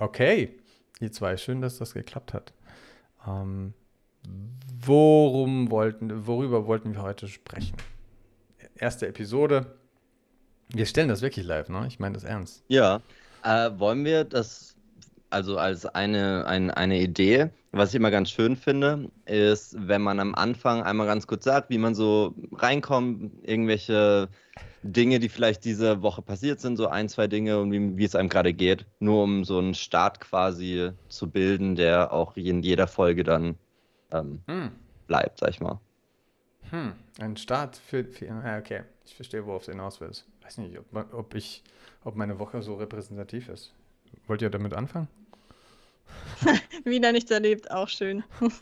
Okay, ihr zwei, schön, dass das geklappt hat. Ähm, worum wollten, worüber wollten wir heute sprechen? Erste Episode. Wir stellen das wirklich live, ne? Ich meine das ernst. Ja. Äh, wollen wir das, also als eine, ein, eine Idee, was ich immer ganz schön finde, ist, wenn man am Anfang einmal ganz kurz sagt, wie man so reinkommt, irgendwelche Dinge, die vielleicht diese Woche passiert sind, so ein, zwei Dinge und wie, wie es einem gerade geht, nur um so einen Start quasi zu bilden, der auch in jeder Folge dann ähm, hm. bleibt, sag ich mal. Hm, ein Start für, für okay, ich verstehe, worauf du hinaus willst. Weiß nicht, ob, ob ich, ob meine Woche so repräsentativ ist. Wollt ihr damit anfangen? Wieder nichts erlebt, auch schön.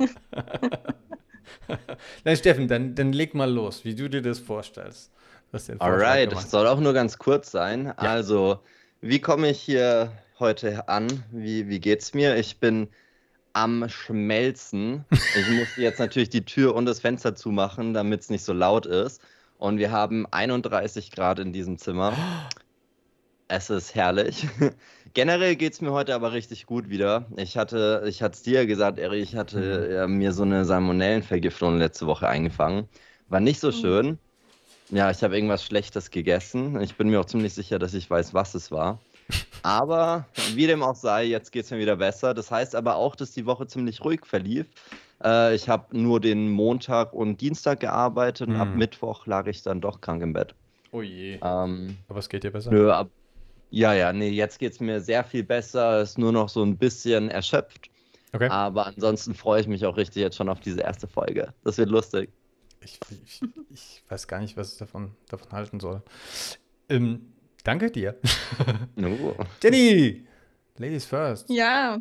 Nein, Steffen, dann, dann leg mal los, wie du dir das vorstellst. Alright, das soll auch nur ganz kurz sein. Ja. Also, wie komme ich hier heute an? Wie, wie geht's mir? Ich bin am Schmelzen. Ich muss jetzt natürlich die Tür und das Fenster zumachen, damit es nicht so laut ist. Und wir haben 31 Grad in diesem Zimmer. Es ist herrlich. Generell geht es mir heute aber richtig gut wieder. Ich hatte, ich hatte es dir gesagt, Eri, ich hatte mhm. mir so eine Salmonellenvergiftung letzte Woche eingefangen. War nicht so mhm. schön. Ja, ich habe irgendwas Schlechtes gegessen. Ich bin mir auch ziemlich sicher, dass ich weiß, was es war. Aber wie dem auch sei, jetzt geht es mir wieder besser. Das heißt aber auch, dass die Woche ziemlich ruhig verlief. Äh, ich habe nur den Montag und Dienstag gearbeitet und ab mhm. Mittwoch lag ich dann doch krank im Bett. Oh je. Ähm, aber es geht dir besser? Nö, ab, ja, ja, nee, jetzt geht es mir sehr viel besser. Ist nur noch so ein bisschen erschöpft. Okay. Aber ansonsten freue ich mich auch richtig jetzt schon auf diese erste Folge. Das wird lustig. Ich, ich, ich weiß gar nicht, was ich davon, davon halten soll. Ähm, danke dir. Oh. Jenny! Ladies first. Ja,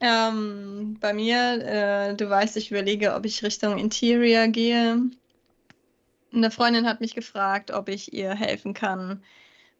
ähm, bei mir, äh, du weißt, ich überlege, ob ich Richtung Interior gehe. Eine Freundin hat mich gefragt, ob ich ihr helfen kann,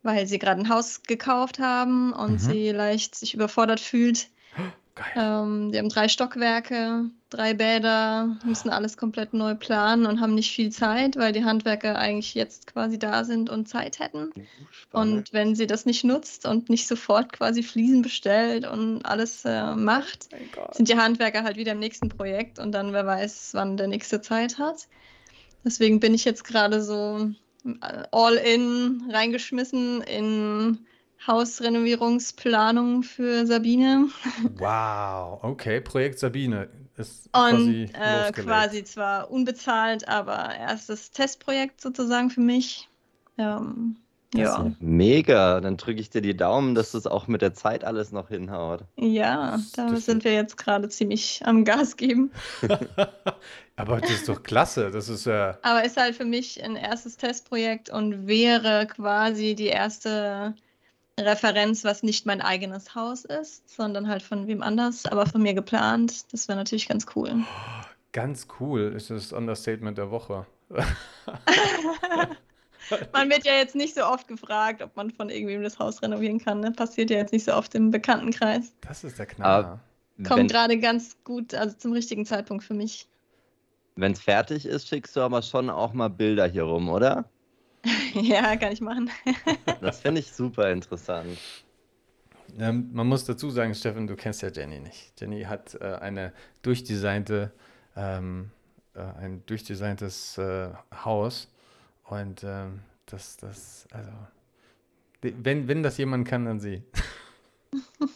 weil sie gerade ein Haus gekauft haben und mhm. sie leicht sich überfordert fühlt. Ähm, die haben drei Stockwerke, drei Bäder, müssen alles komplett neu planen und haben nicht viel Zeit, weil die Handwerker eigentlich jetzt quasi da sind und Zeit hätten. Spannend. Und wenn sie das nicht nutzt und nicht sofort quasi Fliesen bestellt und alles äh, macht, oh sind die Handwerker halt wieder im nächsten Projekt und dann wer weiß, wann der nächste Zeit hat. Deswegen bin ich jetzt gerade so all in reingeschmissen in Hausrenovierungsplanung für Sabine. Wow, okay, Projekt Sabine ist quasi Und äh, quasi zwar unbezahlt, aber erstes Testprojekt sozusagen für mich. Ähm, ja. mega. Dann drücke ich dir die Daumen, dass das auch mit der Zeit alles noch hinhaut. Ja, da sind wir jetzt gerade ziemlich am Gas geben. Aber das ist doch klasse. Das ist ja. Äh... Aber ist halt für mich ein erstes Testprojekt und wäre quasi die erste Referenz, was nicht mein eigenes Haus ist, sondern halt von wem anders, aber von mir geplant. Das wäre natürlich ganz cool. Ganz cool ist das Understatement der Woche. man wird ja jetzt nicht so oft gefragt, ob man von irgendwem das Haus renovieren kann. Ne? Passiert ja jetzt nicht so oft im Bekanntenkreis. Das ist der Knaller. Kommt gerade ganz gut, also zum richtigen Zeitpunkt für mich. Wenn es fertig ist, schickst du aber schon auch mal Bilder hier rum, oder? ja, kann ich machen. das finde ich super interessant. Ähm, man muss dazu sagen, Steffen, du kennst ja Jenny nicht. Jenny hat äh, eine durchdesignte, ähm, äh, ein durchdesigntes äh, Haus und ähm, das, das, also, wenn, wenn das jemand kann, dann sie.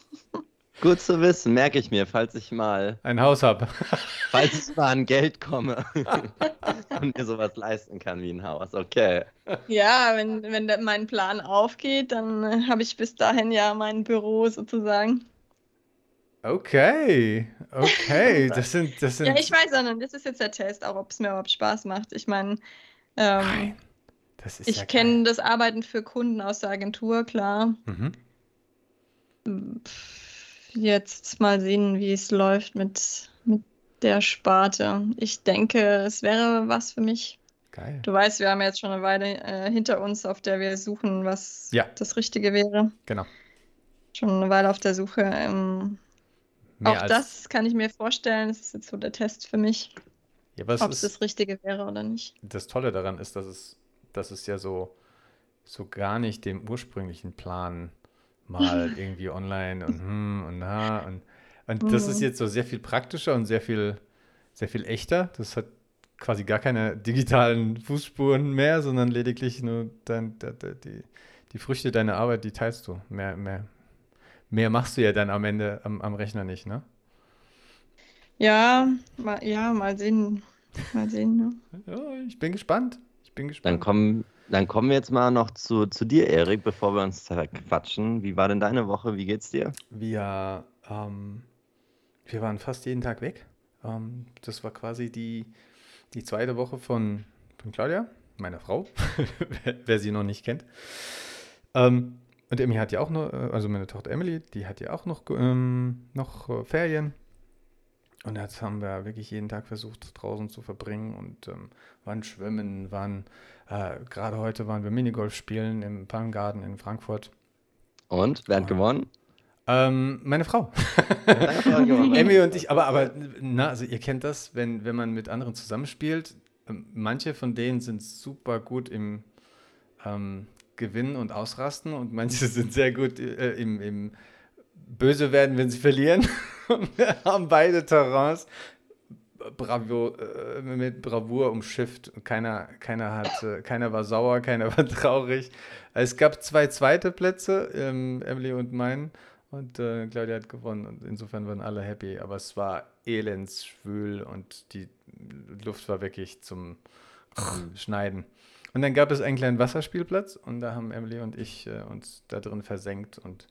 Gut zu wissen, merke ich mir, falls ich mal ein Haus habe. falls ich mal an Geld komme und mir sowas leisten kann wie ein Haus. Okay. Ja, wenn, wenn mein Plan aufgeht, dann äh, habe ich bis dahin ja mein Büro sozusagen. Okay, okay, das sind, das sind. Ja, ich weiß auch nicht, das ist jetzt der Test, auch ob es mir überhaupt Spaß macht. Ich meine, ähm, Nein, ich ja kenne das Arbeiten für Kunden aus der Agentur, klar. Mhm. Jetzt mal sehen, wie es läuft mit, mit der Sparte. Ich denke, es wäre was für mich. Geil. Du weißt, wir haben jetzt schon eine Weile äh, hinter uns, auf der wir suchen, was ja. das Richtige wäre. Genau. Schon eine Weile auf der Suche. Ähm, auch das kann ich mir vorstellen. Das ist jetzt so der Test für mich, ja, ob es das Richtige wäre oder nicht. Das Tolle daran ist, dass es, dass es ja so, so gar nicht dem ursprünglichen Plan mal irgendwie online und hm und na und, und das ist mhm. jetzt so sehr viel praktischer und sehr viel, sehr viel echter. Das hat quasi gar keine digitalen Fußspuren mehr, sondern lediglich nur dein, die, die Früchte deiner Arbeit, die teilst du. Mehr, mehr, mehr machst du ja dann am Ende am, am Rechner nicht, ne? Ja, mal, ja, mal sehen. Mal sehen, ne? Ja, ich bin gespannt. Bin gespannt. Dann kommen, dann kommen wir jetzt mal noch zu, zu dir, Erik, bevor wir uns quatschen. Wie war denn deine Woche? Wie geht's dir? Wir, ähm, wir waren fast jeden Tag weg. Ähm, das war quasi die, die zweite Woche von, von Claudia, meiner Frau, wer sie noch nicht kennt. Ähm, und Emily hat ja auch noch, äh, also meine Tochter Emily, die hat ja auch noch, ähm, noch äh, Ferien. Und jetzt haben wir wirklich jeden Tag versucht, draußen zu verbringen und ähm, waren schwimmen, waren, äh, gerade heute waren wir Minigolf spielen im Palm Garden in Frankfurt. Und? Wer hat gewonnen? Ähm, meine Frau. Emmy und ich, aber, aber na, also ihr kennt das, wenn, wenn man mit anderen zusammenspielt. Ähm, manche von denen sind super gut im ähm, Gewinnen und Ausrasten und manche sind sehr gut äh, im, im Böse werden, wenn sie verlieren. Wir haben beide Terrains Bravo, äh, mit Bravour umschifft. Keiner, keiner, hat, äh, keiner war sauer, keiner war traurig. Es gab zwei zweite Plätze, ähm, Emily und meinen. Und äh, Claudia hat gewonnen und insofern waren alle happy. Aber es war elendsschwül und die Luft war wirklich zum Schneiden. Und dann gab es einen kleinen Wasserspielplatz und da haben Emily und ich äh, uns da drin versenkt und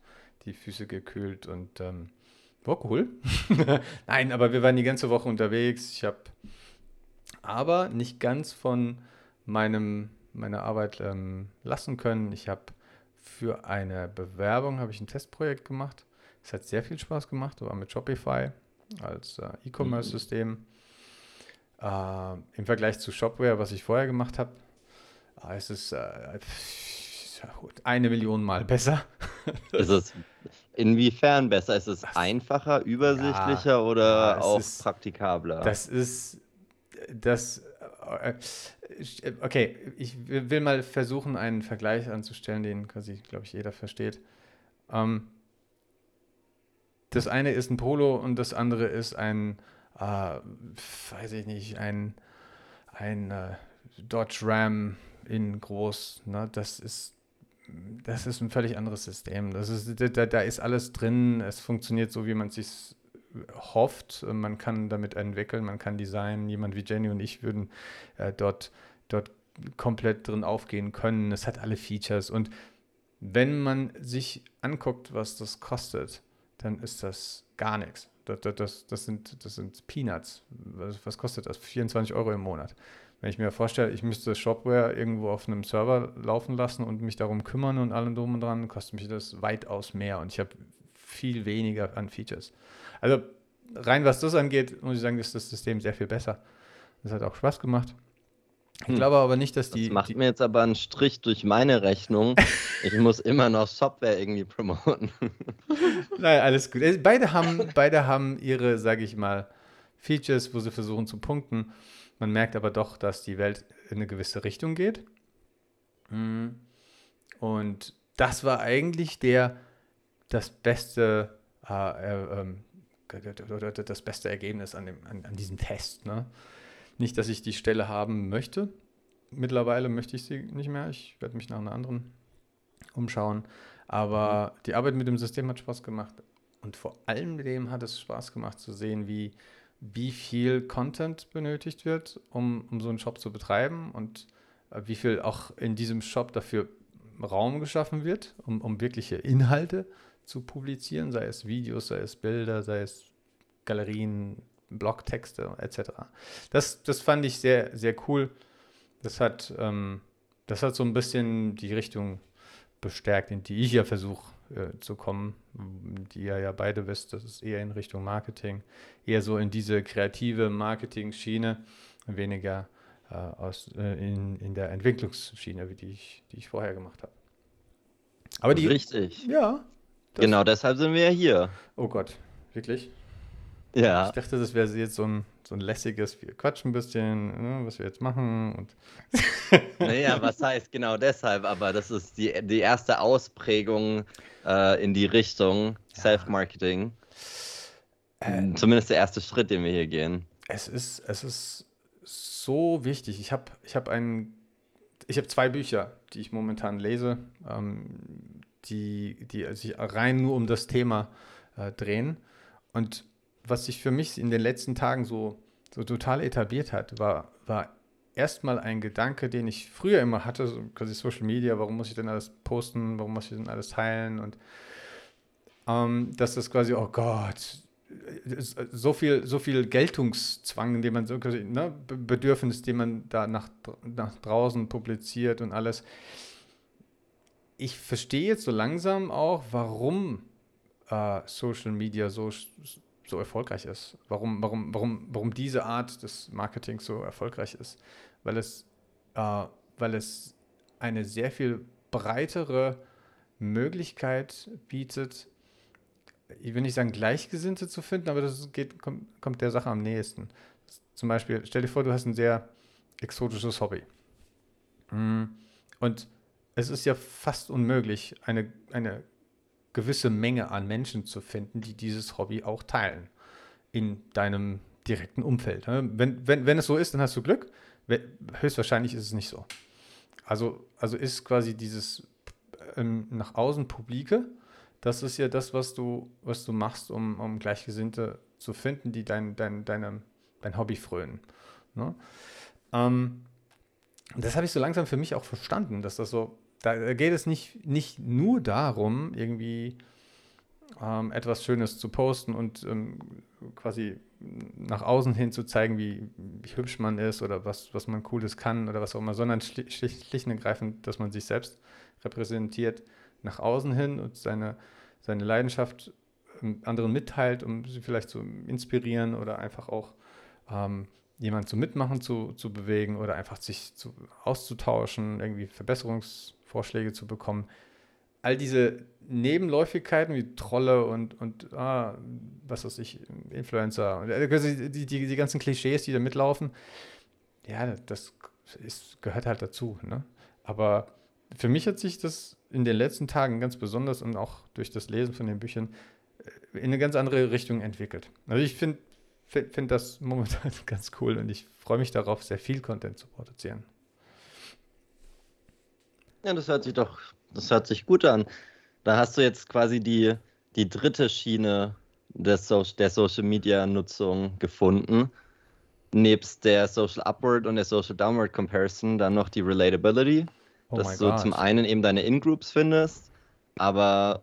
die Füße gekühlt und ähm, war cool. Nein, aber wir waren die ganze Woche unterwegs. Ich habe aber nicht ganz von meinem, meiner Arbeit ähm, lassen können. Ich habe für eine Bewerbung habe ich ein Testprojekt gemacht. Es hat sehr viel Spaß gemacht. war mit Shopify als äh, E-Commerce-System. Mhm. Äh, Im Vergleich zu Shopware, was ich vorher gemacht habe, äh, es ist äh, eine Million Mal besser. ist es inwiefern besser? Ist es einfacher, übersichtlicher ja, oder ja, auch ist, praktikabler? Das ist das äh, okay, ich will mal versuchen, einen Vergleich anzustellen, den quasi, glaube ich, jeder versteht. Ähm, das eine ist ein Polo und das andere ist ein, äh, weiß ich nicht, ein, ein äh, Dodge Ram in groß. Ne? Das ist das ist ein völlig anderes System. Das ist, da, da ist alles drin. Es funktioniert so, wie man es sich hofft. Man kann damit entwickeln, man kann designen. Jemand wie Jenny und ich würden äh, dort, dort komplett drin aufgehen können. Es hat alle Features. Und wenn man sich anguckt, was das kostet, dann ist das gar nichts. Das, das, das, sind, das sind Peanuts. Was, was kostet das? 24 Euro im Monat. Wenn ich mir vorstelle, ich müsste Shopware irgendwo auf einem Server laufen lassen und mich darum kümmern und allem drum und dran, kostet mich das weitaus mehr und ich habe viel weniger an Features. Also rein was das angeht, muss ich sagen, ist das System sehr viel besser. Das hat auch Spaß gemacht. Ich hm. glaube aber nicht, dass die. Das macht die, mir jetzt aber einen Strich durch meine Rechnung. ich muss immer noch Software irgendwie promoten. Nein, alles gut. Also beide haben, beide haben ihre, sage ich mal, Features, wo sie versuchen zu punkten. Man merkt aber doch, dass die Welt in eine gewisse Richtung geht. Hm. Und das war eigentlich der das beste äh, äh, ähm, das beste Ergebnis an, dem, an, an diesem Test. Ne? Nicht, dass ich die Stelle haben möchte. Mittlerweile möchte ich sie nicht mehr. Ich werde mich nach einer anderen umschauen. Aber mhm. die Arbeit mit dem System hat Spaß gemacht. Und vor allem dem hat es Spaß gemacht zu sehen, wie, wie viel Content benötigt wird, um, um so einen Shop zu betreiben und äh, wie viel auch in diesem Shop dafür Raum geschaffen wird, um, um wirkliche Inhalte zu publizieren, sei es Videos, sei es Bilder, sei es Galerien, Blogtexte etc. Das, das fand ich sehr, sehr cool. Das hat, ähm, das hat so ein bisschen die Richtung bestärkt, in die ich ja versuche äh, zu kommen, die ihr ja beide wisst, das ist eher in Richtung Marketing, eher so in diese kreative Marketing-Schiene, weniger äh, aus, äh, in, in der Entwicklungsschiene, wie die ich, die ich vorher gemacht habe. Aber die. Richtig. Ja, Genau deshalb sind wir ja hier. Oh Gott, wirklich? Ja. Ich dachte, das wäre jetzt so ein, so ein lässiges, wir quatschen ein bisschen, ne, was wir jetzt machen. Und naja, was heißt genau deshalb, aber das ist die, die erste Ausprägung äh, in die Richtung ja. Self-Marketing. Äh, Zumindest der erste Schritt, den wir hier gehen. Es ist, es ist so wichtig. Ich habe ich hab ein, ich habe zwei Bücher, die ich momentan lese, ähm, die, die sich rein nur um das Thema äh, drehen. Und was sich für mich in den letzten Tagen so, so total etabliert hat, war, war erstmal ein Gedanke, den ich früher immer hatte, so quasi Social Media, warum muss ich denn alles posten, warum muss ich denn alles teilen und ähm, dass das quasi, oh Gott, so viel, so viel Geltungszwang, den man so ne, Bedürfnis, den man da nach, nach draußen publiziert und alles. Ich verstehe jetzt so langsam auch, warum äh, Social Media so, so erfolgreich ist. Warum, warum, warum, warum diese Art des Marketings so erfolgreich ist. Weil es, äh, weil es eine sehr viel breitere Möglichkeit bietet, ich will nicht sagen Gleichgesinnte zu finden, aber das geht, kommt, kommt der Sache am nächsten. Zum Beispiel, stell dir vor, du hast ein sehr exotisches Hobby. Mm. Und es ist ja fast unmöglich, eine, eine gewisse Menge an Menschen zu finden, die dieses Hobby auch teilen in deinem direkten Umfeld. Wenn, wenn, wenn es so ist, dann hast du Glück. Höchstwahrscheinlich ist es nicht so. Also, also ist quasi dieses ähm, nach außen Publike das ist ja das, was du, was du machst, um, um Gleichgesinnte zu finden, die dein, dein, deine, dein Hobby frönen. Ne? Ähm, das habe ich so langsam für mich auch verstanden, dass das so, da geht es nicht, nicht nur darum, irgendwie ähm, etwas Schönes zu posten und ähm, quasi nach außen hin zu zeigen, wie, wie, hübsch man ist oder was, was man Cooles kann oder was auch immer, sondern schlicht, schlicht und ergreifend, dass man sich selbst repräsentiert nach außen hin und seine, seine Leidenschaft ähm, anderen mitteilt, um sie vielleicht zu inspirieren oder einfach auch ähm, jemanden zum Mitmachen zu, zu bewegen oder einfach sich zu, auszutauschen, irgendwie Verbesserungsvorschläge zu bekommen. All diese Nebenläufigkeiten wie Trolle und, und ah, was weiß ich, Influencer, äh, die, die, die ganzen Klischees, die da mitlaufen, ja, das ist, gehört halt dazu. Ne? Aber für mich hat sich das in den letzten Tagen ganz besonders und auch durch das Lesen von den Büchern äh, in eine ganz andere Richtung entwickelt. Also ich finde find, find das momentan ganz cool und ich freue mich darauf, sehr viel Content zu produzieren. Ja, das hört sich doch, das hört sich gut an. Da hast du jetzt quasi die, die dritte Schiene des so der Social Media Nutzung gefunden. Nebst der Social Upward und der Social Downward Comparison dann noch die Relatability. Oh dass du God. zum einen eben deine In-Groups findest, aber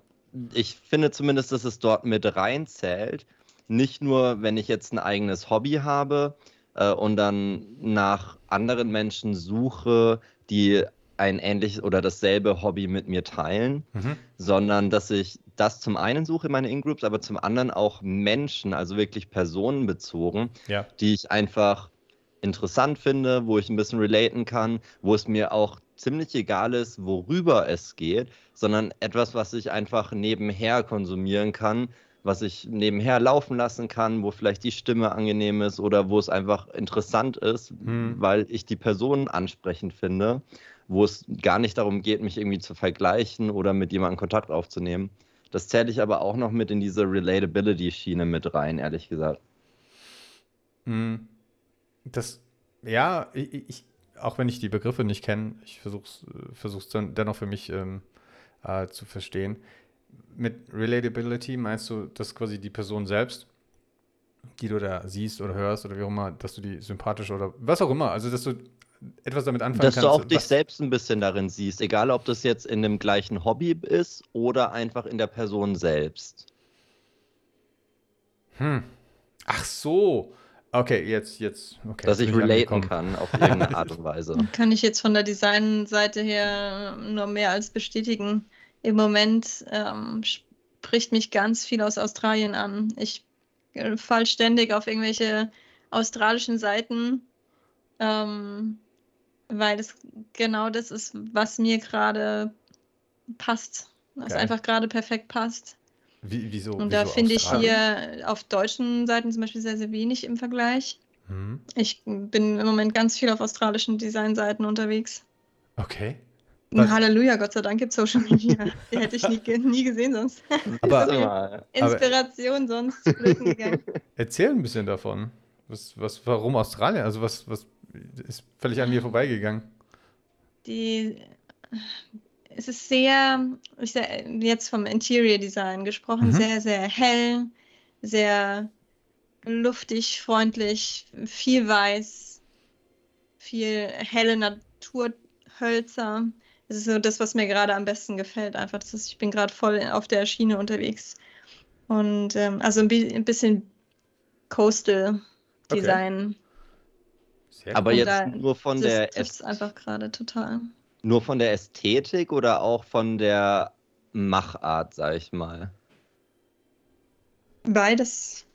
ich finde zumindest, dass es dort mit reinzählt. Nicht nur, wenn ich jetzt ein eigenes Hobby habe äh, und dann nach anderen Menschen suche, die ein ähnliches oder dasselbe Hobby mit mir teilen, mhm. sondern dass ich das zum einen suche, meine In-Groups, aber zum anderen auch Menschen, also wirklich personenbezogen, ja. die ich einfach interessant finde, wo ich ein bisschen relaten kann, wo es mir auch ziemlich egal ist, worüber es geht, sondern etwas, was ich einfach nebenher konsumieren kann, was ich nebenher laufen lassen kann, wo vielleicht die Stimme angenehm ist oder wo es einfach interessant ist, hm. weil ich die Person ansprechend finde, wo es gar nicht darum geht, mich irgendwie zu vergleichen oder mit jemandem Kontakt aufzunehmen. Das zähle ich aber auch noch mit in diese Relatability-Schiene mit rein, ehrlich gesagt. Hm. Das, ja, ich, ich auch wenn ich die Begriffe nicht kenne, ich versuche es dann dennoch für mich ähm, äh, zu verstehen. Mit Relatability meinst du, dass quasi die Person selbst, die du da siehst oder hörst oder wie auch immer, dass du die sympathisch oder was auch immer, also dass du etwas damit anfangen dass kannst. Dass du auch dich selbst ein bisschen darin siehst, egal ob das jetzt in dem gleichen Hobby ist oder einfach in der Person selbst. Hm. Ach so. Okay, jetzt, jetzt. Okay, Dass ich relaten kann auf irgendeine Art und Weise. Kann ich jetzt von der Designseite her nur mehr als bestätigen. Im Moment ähm, spricht mich ganz viel aus Australien an. Ich äh, fall ständig auf irgendwelche australischen Seiten, ähm, weil es genau das ist, was mir gerade passt. Was okay. einfach gerade perfekt passt. Wie, wieso? Und da finde ich hier auf deutschen Seiten zum Beispiel sehr, sehr wenig im Vergleich. Mhm. Ich bin im Moment ganz viel auf australischen Designseiten unterwegs. Okay. Was? Halleluja, Gott sei Dank gibt es Social Media. Die hätte ich nie, nie gesehen sonst. Aber, Inspiration aber, sonst gegangen. Erzähl ein bisschen davon. Was, was, warum Australien? Also was, was ist völlig an mir vorbeigegangen? Die, es ist sehr, ich jetzt vom Interior Design gesprochen, mhm. sehr, sehr hell, sehr luftig, freundlich, viel weiß, viel helle Naturhölzer. Das ist so das, was mir gerade am besten gefällt. Einfach, das ist, ich bin gerade voll auf der Schiene unterwegs. Und ähm, also ein, ein, bisschen Coastal Design. Okay. Aber jetzt nur von das der. Das einfach gerade total. Nur von der Ästhetik oder auch von der Machart, sag ich mal? Beides.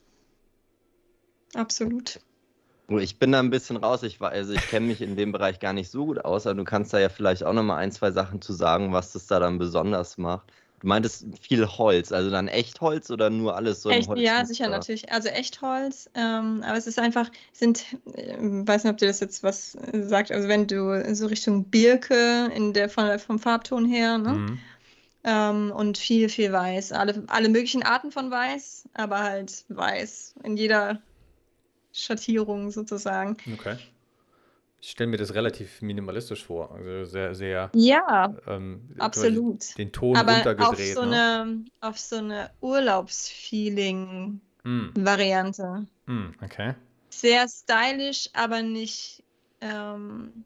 Absolut. Ich bin da ein bisschen raus. Ich, also ich kenne mich in dem Bereich gar nicht so gut aus, aber du kannst da ja vielleicht auch noch mal ein, zwei Sachen zu sagen, was das da dann besonders macht. Du meintest viel Holz, also dann Echtholz oder nur alles so Echt, Holz? Ja, sicher natürlich. Also Echtholz, ähm, aber es ist einfach, sind, äh, weiß nicht, ob dir das jetzt was sagt, also wenn du so Richtung Birke in der, von, vom Farbton her, ne? Mhm. Ähm, und viel, viel Weiß. Alle, alle möglichen Arten von Weiß, aber halt Weiß. In jeder Schattierung sozusagen. Okay. Ich stelle mir das relativ minimalistisch vor. Also sehr, sehr. Ja, ähm, absolut. Den Ton aber runtergedreht. Auf so, ne? eine, auf so eine Urlaubsfeeling-Variante. Mm. Mm, okay. Sehr stylisch, aber nicht, ähm,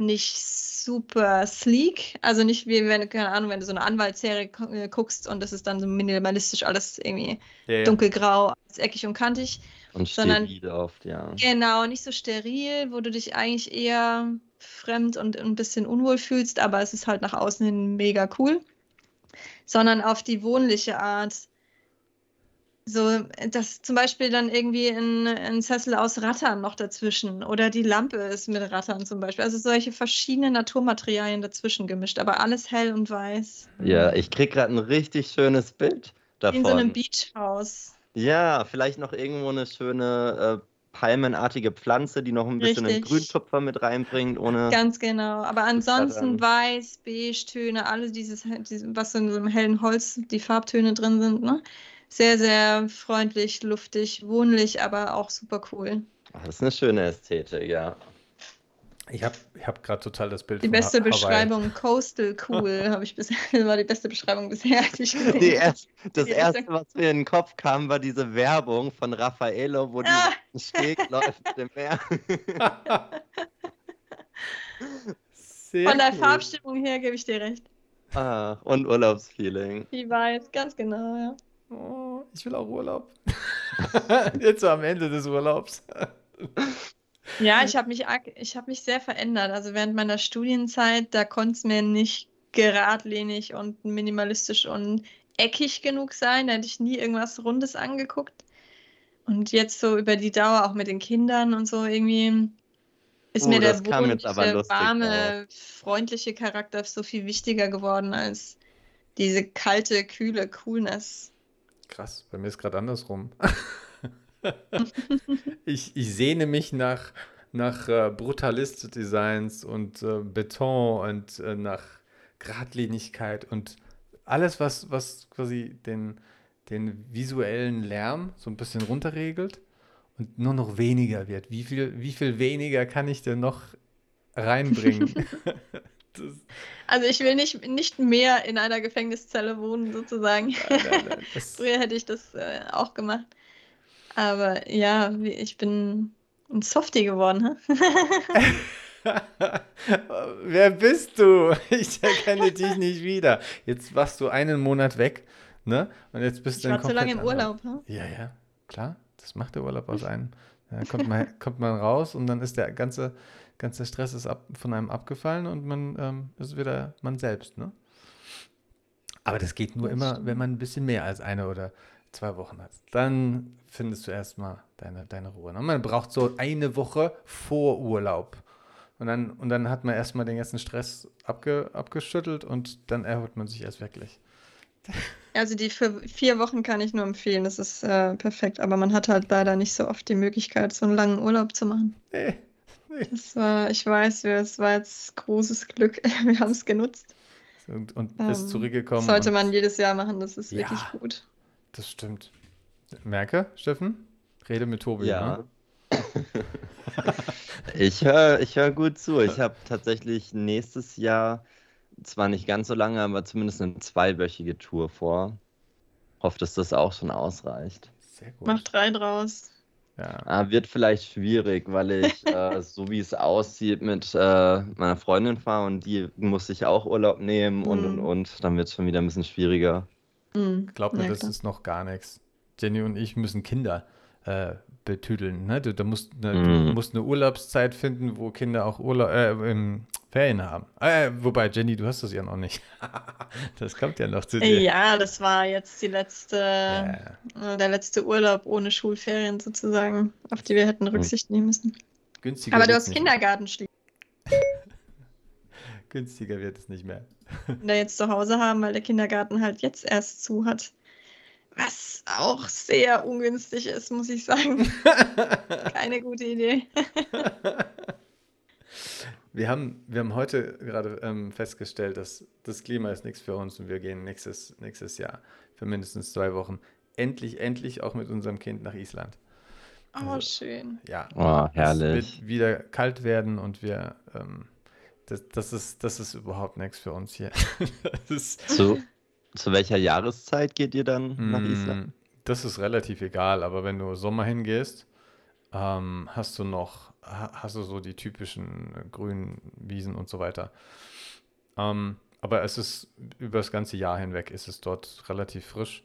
nicht super sleek. Also nicht wie wenn, keine Ahnung, wenn du so eine Anwaltsserie äh, guckst und das ist dann so minimalistisch alles irgendwie ja, ja. dunkelgrau, eckig und kantig und sondern, steril oft, ja. Genau, nicht so steril, wo du dich eigentlich eher fremd und ein bisschen unwohl fühlst, aber es ist halt nach außen hin mega cool. Sondern auf die wohnliche Art. So, dass zum Beispiel dann irgendwie ein, ein Sessel aus Rattern noch dazwischen oder die Lampe ist mit Rattern zum Beispiel. Also solche verschiedenen Naturmaterialien dazwischen gemischt, aber alles hell und weiß. Ja, ich krieg gerade ein richtig schönes Bild davon. In so einem Beachhaus. Ja, vielleicht noch irgendwo eine schöne äh, palmenartige Pflanze, die noch ein bisschen einen Grüntupfer mit reinbringt, ohne. Ganz genau. Aber ansonsten weiß, beige Töne, alle dieses, dieses, was in so einem hellen Holz die Farbtöne drin sind, ne? Sehr, sehr freundlich, luftig, wohnlich, aber auch super cool. Das ist eine schöne Ästhetik, ja. Ich habe ich hab gerade total das Bild Die beste ha Beschreibung, Coastal Cool, habe ich bisher, war die beste Beschreibung bisher, die ich gesehen die erst, Das die erste, was mir in den Kopf kam, war diese Werbung von Raffaello, wo ah. die Steg läuft im Meer. Sehr von der cool. Farbstimmung her gebe ich dir recht. Ah, und Urlaubsfeeling. Die weiß, ganz genau, ja. Oh, ich will auch Urlaub. Jetzt so am Ende des Urlaubs. Ja, ich habe mich, hab mich sehr verändert. Also während meiner Studienzeit, da konnte es mir nicht geradlinig und minimalistisch und eckig genug sein. Da hätte ich nie irgendwas Rundes angeguckt. Und jetzt so über die Dauer, auch mit den Kindern und so, irgendwie ist oh, mir der wohnliche, warme, aus. freundliche Charakter so viel wichtiger geworden als diese kalte, kühle Coolness. Krass, bei mir ist gerade andersrum. ich, ich sehne mich nach, nach äh, Brutalist-Designs und äh, Beton und äh, nach Gradlinigkeit und alles, was, was quasi den, den visuellen Lärm so ein bisschen runterregelt und nur noch weniger wird. Wie viel, wie viel weniger kann ich denn noch reinbringen? also ich will nicht, nicht mehr in einer Gefängniszelle wohnen, sozusagen. Nein, nein, nein, Früher hätte ich das äh, auch gemacht. Aber ja, ich bin ein Softie geworden. Wer bist du? Ich erkenne dich nicht wieder. Jetzt warst du einen Monat weg, ne? Und jetzt bist ich du war zu lange im Urlaub, ne? Ja, ja, klar. Das macht der Urlaub aus einem. Dann kommt man, kommt man raus und dann ist der ganze, ganze Stress ist ab, von einem abgefallen und man ähm, ist wieder man selbst, ne? Aber das geht nur das immer, stimmt. wenn man ein bisschen mehr als eine oder zwei Wochen hast, dann findest du erstmal deine, deine Ruhe. Und ne? man braucht so eine Woche vor Urlaub. Und dann, und dann hat man erstmal den ganzen Stress abge, abgeschüttelt und dann erholt man sich erst wirklich. Also die für vier Wochen kann ich nur empfehlen, das ist äh, perfekt, aber man hat halt leider nicht so oft die Möglichkeit, so einen langen Urlaub zu machen. Nee, nee. Das war, ich weiß, es war jetzt großes Glück. Wir haben es genutzt. Und, und ähm, ist zurückgekommen. Sollte man jedes Jahr machen, das ist ja, wirklich gut. Das stimmt. Merke, Steffen? Rede mit Tobi. Ja. Ne? ich höre ich hör gut zu. Ich habe tatsächlich nächstes Jahr zwar nicht ganz so lange, aber zumindest eine zweiwöchige Tour vor. Hoffe, dass das auch schon ausreicht. Sehr gut. Mach drei draus. Ja. Ah, wird vielleicht schwierig, weil ich, äh, so wie es aussieht, mit äh, meiner Freundin fahre und die muss sich auch Urlaub nehmen und und mhm. und. Dann wird es schon wieder ein bisschen schwieriger. Mhm. Glaub mir, ja, das ist noch gar nichts. Jenny und ich müssen Kinder äh, betüdeln. Ne? Du, du, musst eine, mm. du musst eine Urlaubszeit finden, wo Kinder auch Urlaub, äh, Ferien haben. Äh, wobei, Jenny, du hast das ja noch nicht. das kommt ja noch zu dir. Ja, das war jetzt die letzte, yeah. der letzte Urlaub ohne Schulferien sozusagen, auf die wir hätten hm. Rücksicht nehmen müssen. Günstiger Aber du hast Kindergarten schließen. Günstiger wird es nicht mehr. Wenn wir jetzt zu Hause haben, weil der Kindergarten halt jetzt erst zu hat. Was auch sehr ungünstig ist, muss ich sagen. Keine gute Idee. wir, haben, wir haben heute gerade ähm, festgestellt, dass das Klima ist nichts für uns und wir gehen nächstes, nächstes Jahr für mindestens zwei Wochen endlich, endlich auch mit unserem Kind nach Island. Oh, also, schön. Ja. Oh, herrlich. Es wird wieder kalt werden und wir. Ähm, das, das, ist, das ist überhaupt nichts für uns hier. so, zu welcher Jahreszeit geht ihr dann nach mm, Island? Das ist relativ egal, aber wenn du Sommer hingehst, ähm, hast du noch, hast du so die typischen grünen Wiesen und so weiter. Ähm, aber es ist über das ganze Jahr hinweg ist es dort relativ frisch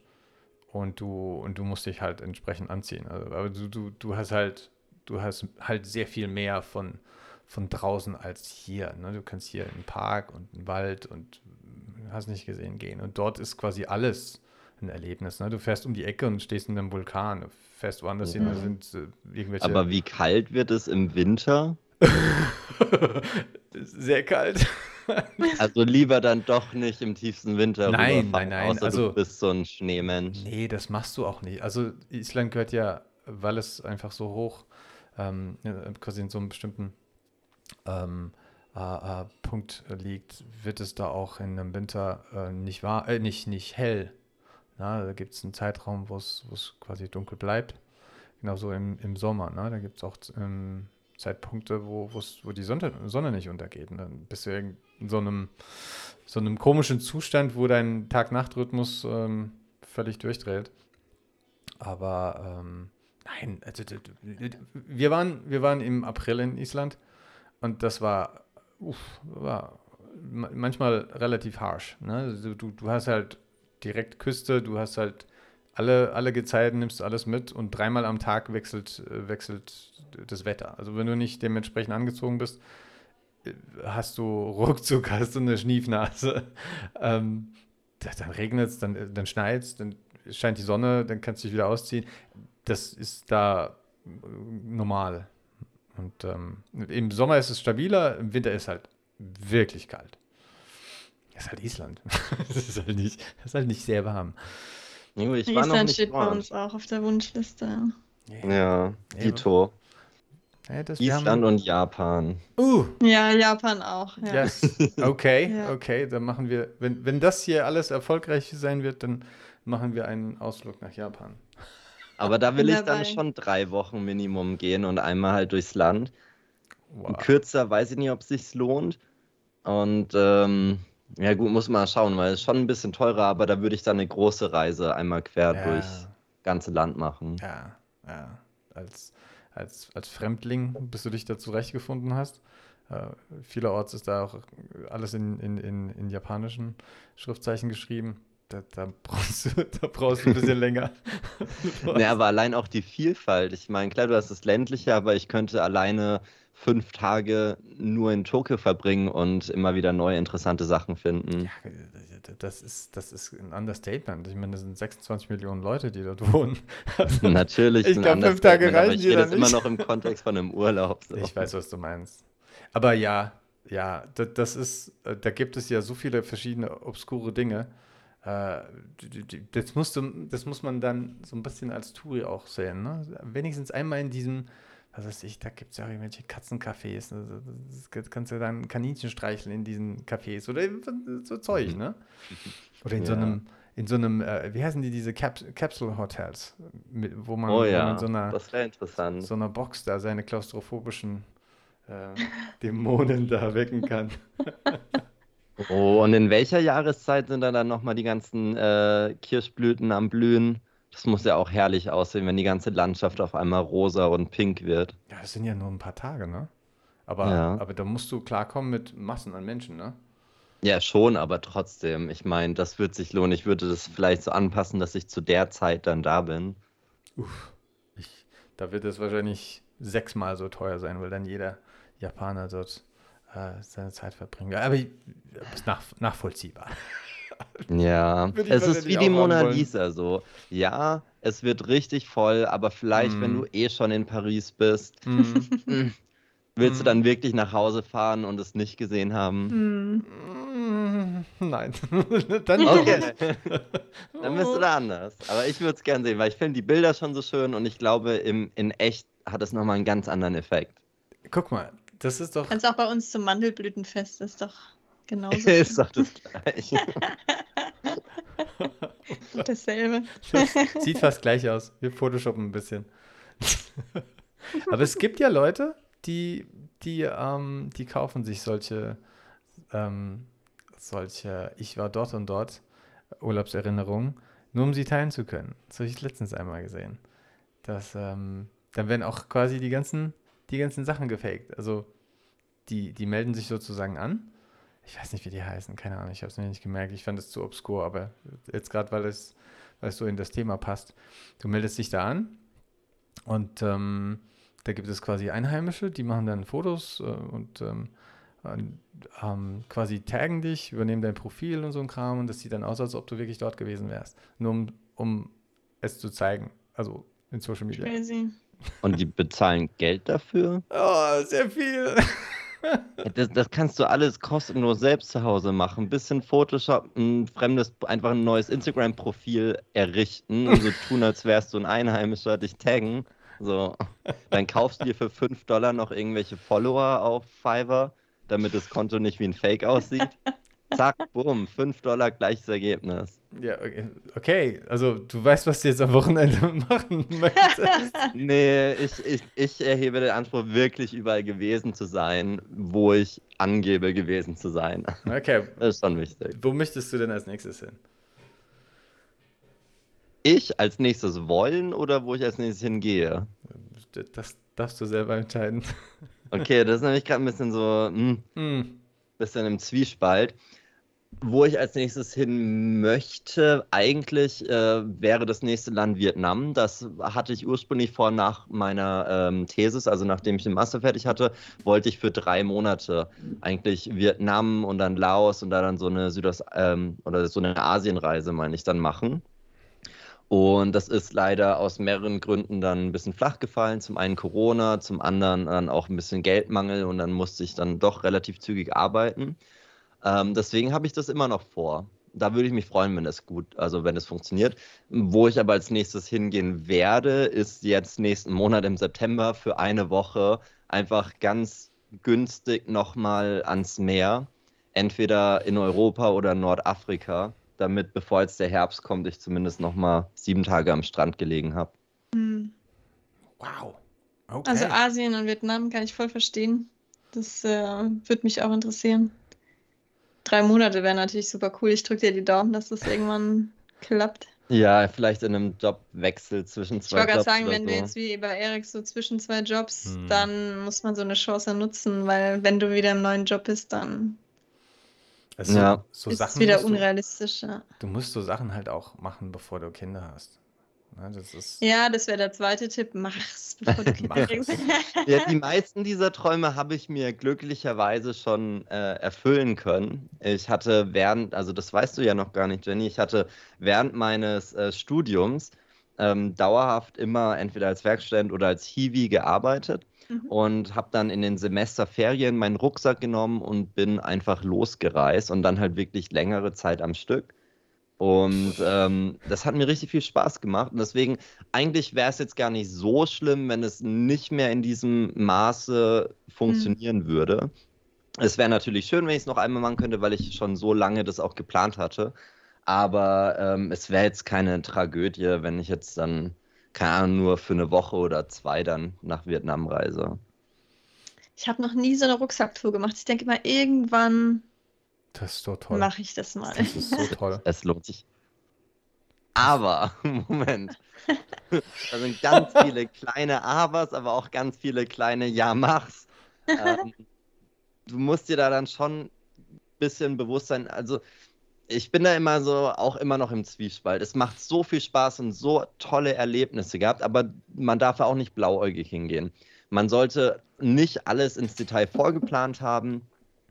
und du und du musst dich halt entsprechend anziehen. Also, aber du, du, du hast halt du hast halt sehr viel mehr von von draußen als hier. Ne? Du kannst hier einen Park und einen Wald und hast nicht gesehen, gehen. Und dort ist quasi alles ein Erlebnis. Ne? Du fährst um die Ecke und stehst in einem Vulkan. Du fährst woanders ja. hin, da sind äh, irgendwelche. Aber wie kalt wird es im Winter? Sehr kalt. also lieber dann doch nicht im tiefsten Winter. Nein, nein, nein. Außer also, du bist so ein Schneemensch. Nee, das machst du auch nicht. Also Island gehört ja, weil es einfach so hoch, ähm, quasi in so einem bestimmten ähm, äh, Punkt liegt, wird es da auch in einem Winter äh, nicht, wahr, äh, nicht, nicht hell. Na, da gibt es einen Zeitraum, wo es quasi dunkel bleibt. Genauso im, im Sommer. Ne? Da gibt es auch ähm, Zeitpunkte, wo, wo die Sonne, Sonne nicht untergeht. Und dann bist du in so einem, so einem komischen Zustand, wo dein Tag-Nacht-Rhythmus ähm, völlig durchdreht. Aber ähm, nein, also, wir, waren, wir waren im April in Island und das war uff, war manchmal relativ harsh. Ne? Also du, du hast halt direkt Küste, du hast halt alle, alle Gezeiten, nimmst alles mit und dreimal am Tag wechselt, äh, wechselt das Wetter. Also wenn du nicht dementsprechend angezogen bist, äh, hast du ruckzuck, hast du eine Schniefnase. Ähm, dann regnet es, dann, dann schneit es, dann scheint die Sonne, dann kannst du dich wieder ausziehen. Das ist da äh, normal. Und ähm, im Sommer ist es stabiler, im Winter ist es halt wirklich kalt. Das ist halt Island. das, ist halt nicht, das ist halt nicht sehr warm. War Island steht bei uns auch auf der Wunschliste. Yeah. Ja, Dito. Ja, Island und Japan. Uh. Ja, Japan auch. Ja. Yes. Okay, ja. okay, dann machen wir, wenn, wenn das hier alles erfolgreich sein wird, dann machen wir einen Ausflug nach Japan. Aber da will ich dann schon drei Wochen Minimum gehen und einmal halt durchs Land. Wow. Kürzer weiß ich nicht, ob es sich lohnt. Und ähm, ja gut, muss man schauen, weil es ist schon ein bisschen teurer, aber da würde ich dann eine große Reise einmal quer ja. durch ganze Land machen. Ja, ja. Als, als, als Fremdling, bis du dich da zurechtgefunden hast. Äh, vielerorts ist da auch alles in, in, in, in japanischen Schriftzeichen geschrieben da, da, brauchst du, da brauchst du ein bisschen länger. ja, aber allein auch die Vielfalt. Ich meine, klar, du hast das ländliche, aber ich könnte alleine fünf Tage nur in Tokio verbringen und immer wieder neue interessante Sachen finden. Ja, das ist, das ist ein Understatement. Ich meine, das sind 26 Millionen Leute, die dort wohnen. Also, Natürlich. Ich glaube, fünf Tage reichen ich rede das immer noch im Kontext von einem Urlaub. So. Ich weiß, was du meinst. Aber ja, ja, das ist, äh, da gibt es ja so viele verschiedene obskure Dinge das, musst du, das muss man dann so ein bisschen als Touri auch sehen. Ne? Wenigstens einmal in diesem, was weiß ich, da gibt es ja auch irgendwelche Katzencafés. Ne? Das kannst du dann Kaninchen streicheln in diesen Cafés oder so Zeug, ne? Oder in ja. so einem, in so einem, äh, wie heißen die, diese Cap Capsule Hotels, mit, wo man, oh, ja. man so einer, das interessant. so einer Box da seine klaustrophobischen äh, Dämonen da wecken kann. Oh, und in welcher Jahreszeit sind da dann nochmal die ganzen äh, Kirschblüten am Blühen? Das muss ja auch herrlich aussehen, wenn die ganze Landschaft auf einmal rosa und pink wird. Ja, das sind ja nur ein paar Tage, ne? Aber, ja. aber da musst du klarkommen mit Massen an Menschen, ne? Ja, schon, aber trotzdem. Ich meine, das wird sich lohnen. Ich würde das vielleicht so anpassen, dass ich zu der Zeit dann da bin. Uff. Ich, da wird es wahrscheinlich sechsmal so teuer sein, weil dann jeder Japaner dort äh, seine Zeit verbringen. Aber ist nach, nachvollziehbar. Ja, es ist wie die Mona Lisa so. Ja, es wird richtig voll, aber vielleicht, mm. wenn du eh schon in Paris bist, mm. willst mm. du dann wirklich nach Hause fahren und es nicht gesehen haben? Mm. Nein. dann okay. dann bist du da anders. Aber ich würde es gern sehen, weil ich finde die Bilder schon so schön und ich glaube, im, in echt hat es nochmal einen ganz anderen Effekt. Guck mal, das ist doch. Kannst auch bei uns zum Mandelblütenfest, das ist doch genauso. ist doch das gleiche. Dasselbe. Das sieht fast gleich aus. Wir photoshoppen ein bisschen. Aber es gibt ja Leute, die, die, ähm, die kaufen sich solche, ähm, solche, ich war dort und dort Urlaubserinnerungen, nur um sie teilen zu können. Das habe ich letztens einmal gesehen. Dass, ähm, dann werden auch quasi die ganzen die ganzen Sachen gefaked. Also die, die melden sich sozusagen an. Ich weiß nicht, wie die heißen, keine Ahnung, ich habe es mir nicht gemerkt. Ich fand es zu obskur, aber jetzt gerade, weil es, weil es so in das Thema passt. Du meldest dich da an und ähm, da gibt es quasi Einheimische, die machen dann Fotos äh, und ähm, ähm, quasi taggen dich, übernehmen dein Profil und so ein Kram und das sieht dann aus, als ob du wirklich dort gewesen wärst. Nur um, um es zu zeigen. Also in Social Media. Crazy. Und die bezahlen Geld dafür? Oh, sehr viel. Das, das, kannst du alles kostenlos selbst zu Hause machen. Ein bisschen Photoshop, ein fremdes, einfach ein neues Instagram-Profil errichten und so tun, als wärst du ein Einheimischer, dich taggen. So. Dann kaufst du dir für 5 Dollar noch irgendwelche Follower auf Fiverr, damit das Konto nicht wie ein Fake aussieht. Zack, bumm, 5 Dollar gleiches Ergebnis. Ja, okay. okay. Also du weißt, was du jetzt am Wochenende machen möchtest. nee, ich, ich, ich erhebe den Anspruch, wirklich überall gewesen zu sein, wo ich angebe, gewesen zu sein. Okay. Das ist schon wichtig. Wo möchtest du denn als nächstes hin? Ich als nächstes wollen oder wo ich als nächstes hingehe? Das darfst du selber entscheiden. Okay, das ist nämlich gerade ein bisschen so, mh, hm, mm. bisschen im Zwiespalt. Wo ich als nächstes hin möchte, eigentlich äh, wäre das nächste Land Vietnam. Das hatte ich ursprünglich vor nach meiner ähm, Thesis, also nachdem ich den Master fertig hatte, wollte ich für drei Monate eigentlich Vietnam und dann Laos und dann so eine Südost ähm, oder so eine Asienreise, meine ich, dann machen. Und das ist leider aus mehreren Gründen dann ein bisschen flach gefallen. Zum einen Corona, zum anderen dann auch ein bisschen Geldmangel und dann musste ich dann doch relativ zügig arbeiten. Ähm, deswegen habe ich das immer noch vor. Da würde ich mich freuen, wenn es gut, also wenn es funktioniert. Wo ich aber als nächstes hingehen werde, ist jetzt nächsten Monat im September für eine Woche einfach ganz günstig nochmal ans Meer. Entweder in Europa oder Nordafrika, damit, bevor jetzt der Herbst kommt, ich zumindest nochmal sieben Tage am Strand gelegen habe. Hm. Wow. Okay. Also Asien und Vietnam kann ich voll verstehen. Das äh, würde mich auch interessieren drei Monate wäre natürlich super cool. Ich drücke dir die Daumen, dass das irgendwann klappt. Ja, vielleicht in einem Jobwechsel zwischen zwei Jobs. Ich wollte gerade sagen, wenn so. du jetzt wie bei Erik so zwischen zwei Jobs, hm. dann muss man so eine Chance nutzen, weil wenn du wieder im neuen Job bist, dann also ja. so ist es wieder unrealistisch. Du, ja. du musst so Sachen halt auch machen, bevor du Kinder hast. Ne, das ist ja, das wäre der zweite Tipp. Mach's, bevor du Kinder kriegst. ja, die meisten dieser Träume habe ich mir glücklicherweise schon äh, erfüllen können. Ich hatte während, also das weißt du ja noch gar nicht, Jenny, ich hatte während meines äh, Studiums ähm, dauerhaft immer entweder als Werkstudent oder als Hiwi gearbeitet mhm. und habe dann in den Semesterferien meinen Rucksack genommen und bin einfach losgereist und dann halt wirklich längere Zeit am Stück. Und ähm, das hat mir richtig viel Spaß gemacht. Und deswegen, eigentlich wäre es jetzt gar nicht so schlimm, wenn es nicht mehr in diesem Maße funktionieren mhm. würde. Es wäre natürlich schön, wenn ich es noch einmal machen könnte, weil ich schon so lange das auch geplant hatte. Aber ähm, es wäre jetzt keine Tragödie, wenn ich jetzt dann, keine Ahnung, nur für eine Woche oder zwei dann nach Vietnam reise. Ich habe noch nie so eine Rucksacktour gemacht. Ich denke mal, irgendwann das ist so toll. Mache ich das mal. Das ist so toll. Es lohnt sich. Aber, Moment. Da sind ganz viele kleine Abers, aber auch ganz viele kleine Ja-Machs. Ähm, du musst dir da dann schon ein bisschen bewusst sein. Also, ich bin da immer so, auch immer noch im Zwiespalt. Es macht so viel Spaß und so tolle Erlebnisse gehabt, aber man darf auch nicht blauäugig hingehen. Man sollte nicht alles ins Detail vorgeplant haben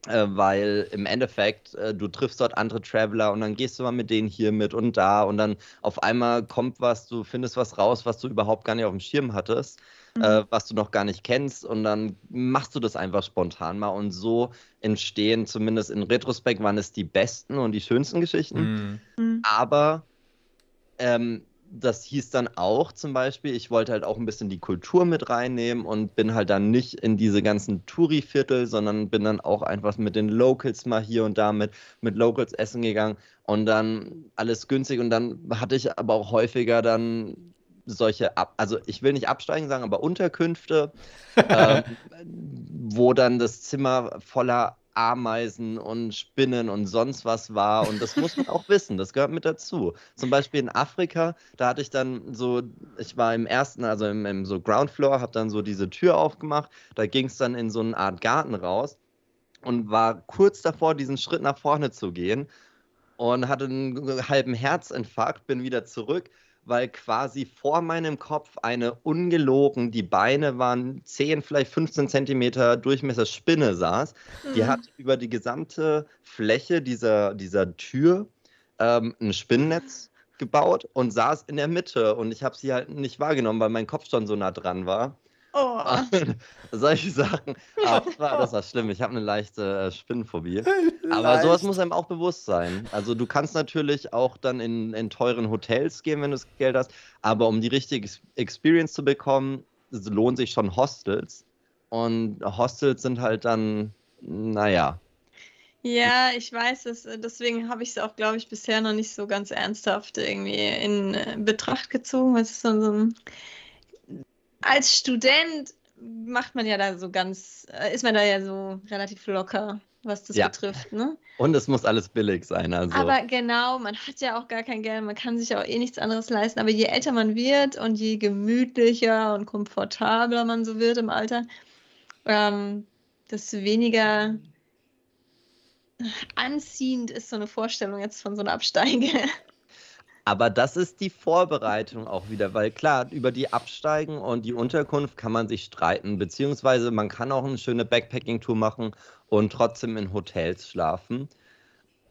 weil im Endeffekt äh, du triffst dort andere Traveler und dann gehst du mal mit denen hier mit und da und dann auf einmal kommt was, du findest was raus, was du überhaupt gar nicht auf dem Schirm hattest, mhm. äh, was du noch gar nicht kennst und dann machst du das einfach spontan mal und so entstehen zumindest in Retrospekt waren es die besten und die schönsten Geschichten, mhm. mhm. aber ähm, das hieß dann auch zum Beispiel, ich wollte halt auch ein bisschen die Kultur mit reinnehmen und bin halt dann nicht in diese ganzen Touri-Viertel, sondern bin dann auch einfach mit den Locals mal hier und da mit, mit Locals essen gegangen und dann alles günstig und dann hatte ich aber auch häufiger dann solche, Ab also ich will nicht absteigen sagen, aber Unterkünfte, ähm, wo dann das Zimmer voller Ameisen und Spinnen und sonst was war. Und das muss man auch wissen, das gehört mit dazu. Zum Beispiel in Afrika, da hatte ich dann so, ich war im ersten, also im, im so Ground Floor, habe dann so diese Tür aufgemacht, da ging es dann in so eine Art Garten raus und war kurz davor, diesen Schritt nach vorne zu gehen und hatte einen halben Herzinfarkt, bin wieder zurück weil quasi vor meinem Kopf eine ungelogen, die Beine waren 10, vielleicht 15 Zentimeter Durchmesser Spinne saß. Mhm. Die hat über die gesamte Fläche dieser, dieser Tür ähm, ein Spinnennetz gebaut und saß in der Mitte und ich habe sie halt nicht wahrgenommen, weil mein Kopf schon so nah dran war. Oh. Solche Sachen. Aber das war, schlimm. Ich habe eine leichte äh, Spinnenphobie. Aber sowas muss einem auch bewusst sein. Also du kannst natürlich auch dann in, in teuren Hotels gehen, wenn du das Geld hast. Aber um die richtige Experience zu bekommen, lohnen sich schon Hostels. Und Hostels sind halt dann, naja, ja, ich weiß es. Deswegen habe ich es auch, glaube ich, bisher noch nicht so ganz ernsthaft irgendwie in äh, Betracht gezogen. Es ist so ein als Student macht man ja da so ganz, äh, ist man da ja so relativ locker, was das ja. betrifft. Ne? Und es muss alles billig sein. Also. Aber genau, man hat ja auch gar kein Geld, man kann sich auch eh nichts anderes leisten. Aber je älter man wird und je gemütlicher und komfortabler man so wird im Alter, ähm, desto weniger anziehend ist so eine Vorstellung jetzt von so einer Absteige. Aber das ist die Vorbereitung auch wieder, weil klar, über die Absteigen und die Unterkunft kann man sich streiten, beziehungsweise man kann auch eine schöne Backpacking-Tour machen und trotzdem in Hotels schlafen.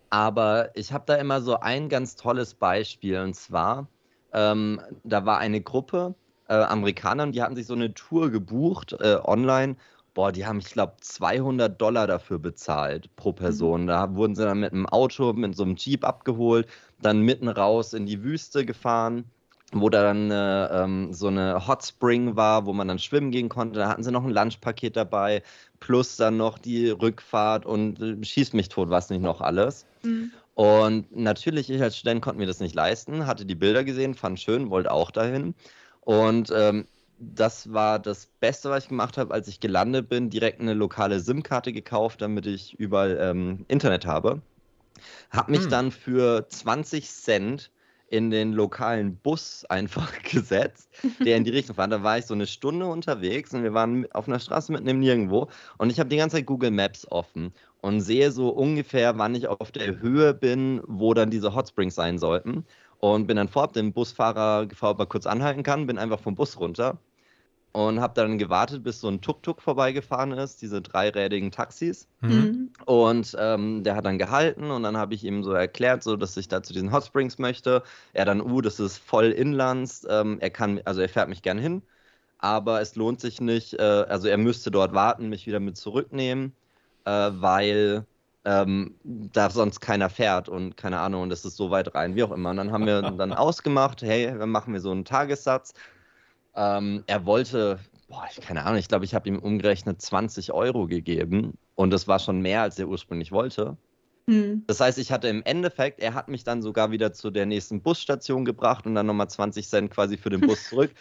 Aber ich habe da immer so ein ganz tolles Beispiel und zwar, ähm, da war eine Gruppe äh, Amerikaner, die hatten sich so eine Tour gebucht äh, online boah, die haben, ich glaube, 200 Dollar dafür bezahlt pro mhm. Person. Mhm. Da wurden sie dann mit einem Auto, mit so einem Jeep abgeholt, dann mitten raus in die Wüste gefahren, wo da dann äh, ähm, so eine Hot Spring war, wo man dann schwimmen gehen konnte. Da hatten sie noch ein Lunchpaket dabei, plus dann noch die Rückfahrt und äh, schieß mich tot, was nicht noch alles. Mhm. Und natürlich, ich als Student konnte mir das nicht leisten, hatte die Bilder gesehen, fand schön, wollte auch dahin. Und ähm, das war das Beste, was ich gemacht habe, als ich gelandet bin. Direkt eine lokale SIM-Karte gekauft, damit ich überall ähm, Internet habe. Hab mich hm. dann für 20 Cent in den lokalen Bus einfach gesetzt, der in die Richtung fährt. Da war ich so eine Stunde unterwegs und wir waren auf einer Straße mitten im Nirgendwo und ich habe die ganze Zeit Google Maps offen und sehe so ungefähr, wann ich auf der Höhe bin, wo dann diese Hot Springs sein sollten und bin dann vor, hab den Busfahrer gefragt, ob er kurz anhalten kann, bin einfach vom Bus runter und habe dann gewartet, bis so ein Tuk-Tuk vorbeigefahren ist, diese dreirädigen Taxis. Mhm. Und ähm, der hat dann gehalten und dann habe ich ihm so erklärt, so dass ich da zu diesen Hot Springs möchte. Er dann, uh, das ist voll inlands. Ähm, er kann, also er fährt mich gern hin, aber es lohnt sich nicht. Äh, also er müsste dort warten, mich wieder mit zurücknehmen, äh, weil ähm, da sonst keiner fährt und keine Ahnung, und das ist so weit rein, wie auch immer. Und dann haben wir dann ausgemacht, hey, dann machen wir so einen Tagessatz. Ähm, er wollte, boah, ich keine Ahnung, ich glaube, ich habe ihm umgerechnet 20 Euro gegeben und das war schon mehr, als er ursprünglich wollte. Mhm. Das heißt, ich hatte im Endeffekt, er hat mich dann sogar wieder zu der nächsten Busstation gebracht und dann nochmal 20 Cent quasi für den Bus zurück.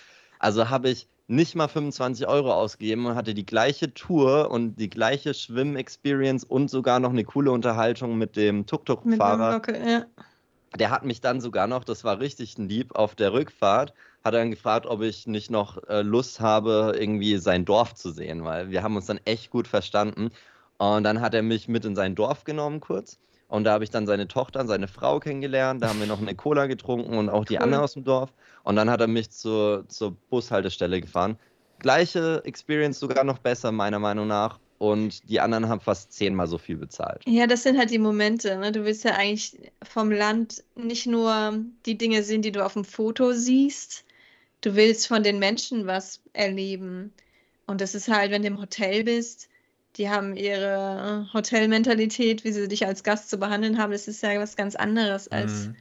Also habe ich nicht mal 25 Euro ausgegeben und hatte die gleiche Tour und die gleiche Schwimm-Experience und sogar noch eine coole Unterhaltung mit dem Tuk-Tuk-Fahrer. Ja. Der hat mich dann sogar noch, das war richtig ein Lieb, auf der Rückfahrt, hat er dann gefragt, ob ich nicht noch äh, Lust habe, irgendwie sein Dorf zu sehen, weil wir haben uns dann echt gut verstanden. Und dann hat er mich mit in sein Dorf genommen kurz. Und da habe ich dann seine Tochter und seine Frau kennengelernt. Da haben wir noch eine Cola getrunken und auch die cool. anderen aus dem Dorf. Und dann hat er mich zur, zur Bushaltestelle gefahren. Gleiche Experience, sogar noch besser, meiner Meinung nach. Und die anderen haben fast zehnmal so viel bezahlt. Ja, das sind halt die Momente. Ne? Du willst ja eigentlich vom Land nicht nur die Dinge sehen, die du auf dem Foto siehst. Du willst von den Menschen was erleben. Und das ist halt, wenn du im Hotel bist, die haben ihre Hotelmentalität, wie sie dich als Gast zu behandeln haben. Das ist ja was ganz anderes, als mhm.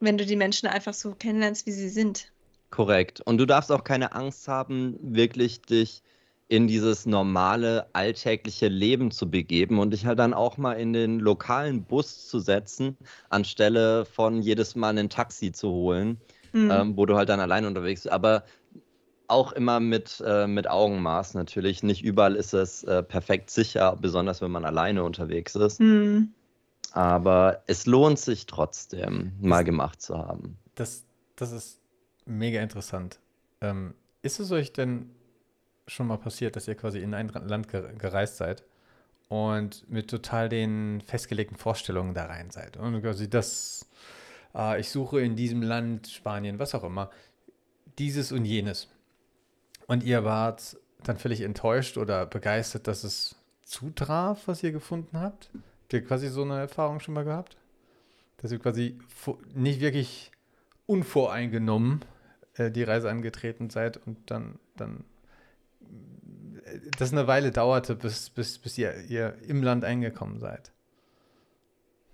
wenn du die Menschen einfach so kennenlernst, wie sie sind. Korrekt. Und du darfst auch keine Angst haben, wirklich dich in dieses normale, alltägliche Leben zu begeben und dich halt dann auch mal in den lokalen Bus zu setzen, anstelle von jedes Mal ein Taxi zu holen, mhm. ähm, wo du halt dann allein unterwegs bist. Aber auch immer mit, äh, mit Augenmaß natürlich. Nicht überall ist es äh, perfekt sicher, besonders wenn man alleine unterwegs ist. Mhm. Aber es lohnt sich trotzdem, mal gemacht zu haben. Das, das ist mega interessant. Ähm, ist es euch denn schon mal passiert, dass ihr quasi in ein Land gereist seid und mit total den festgelegten Vorstellungen da rein seid? Und quasi das, äh, ich suche in diesem Land, Spanien, was auch immer, dieses und jenes. Und ihr wart dann völlig enttäuscht oder begeistert, dass es zutraf, was ihr gefunden habt? Habt ihr quasi so eine Erfahrung schon mal gehabt? Dass ihr quasi nicht wirklich unvoreingenommen äh, die Reise angetreten seid und dann, dann äh, das eine Weile dauerte, bis, bis, bis ihr, ihr im Land eingekommen seid.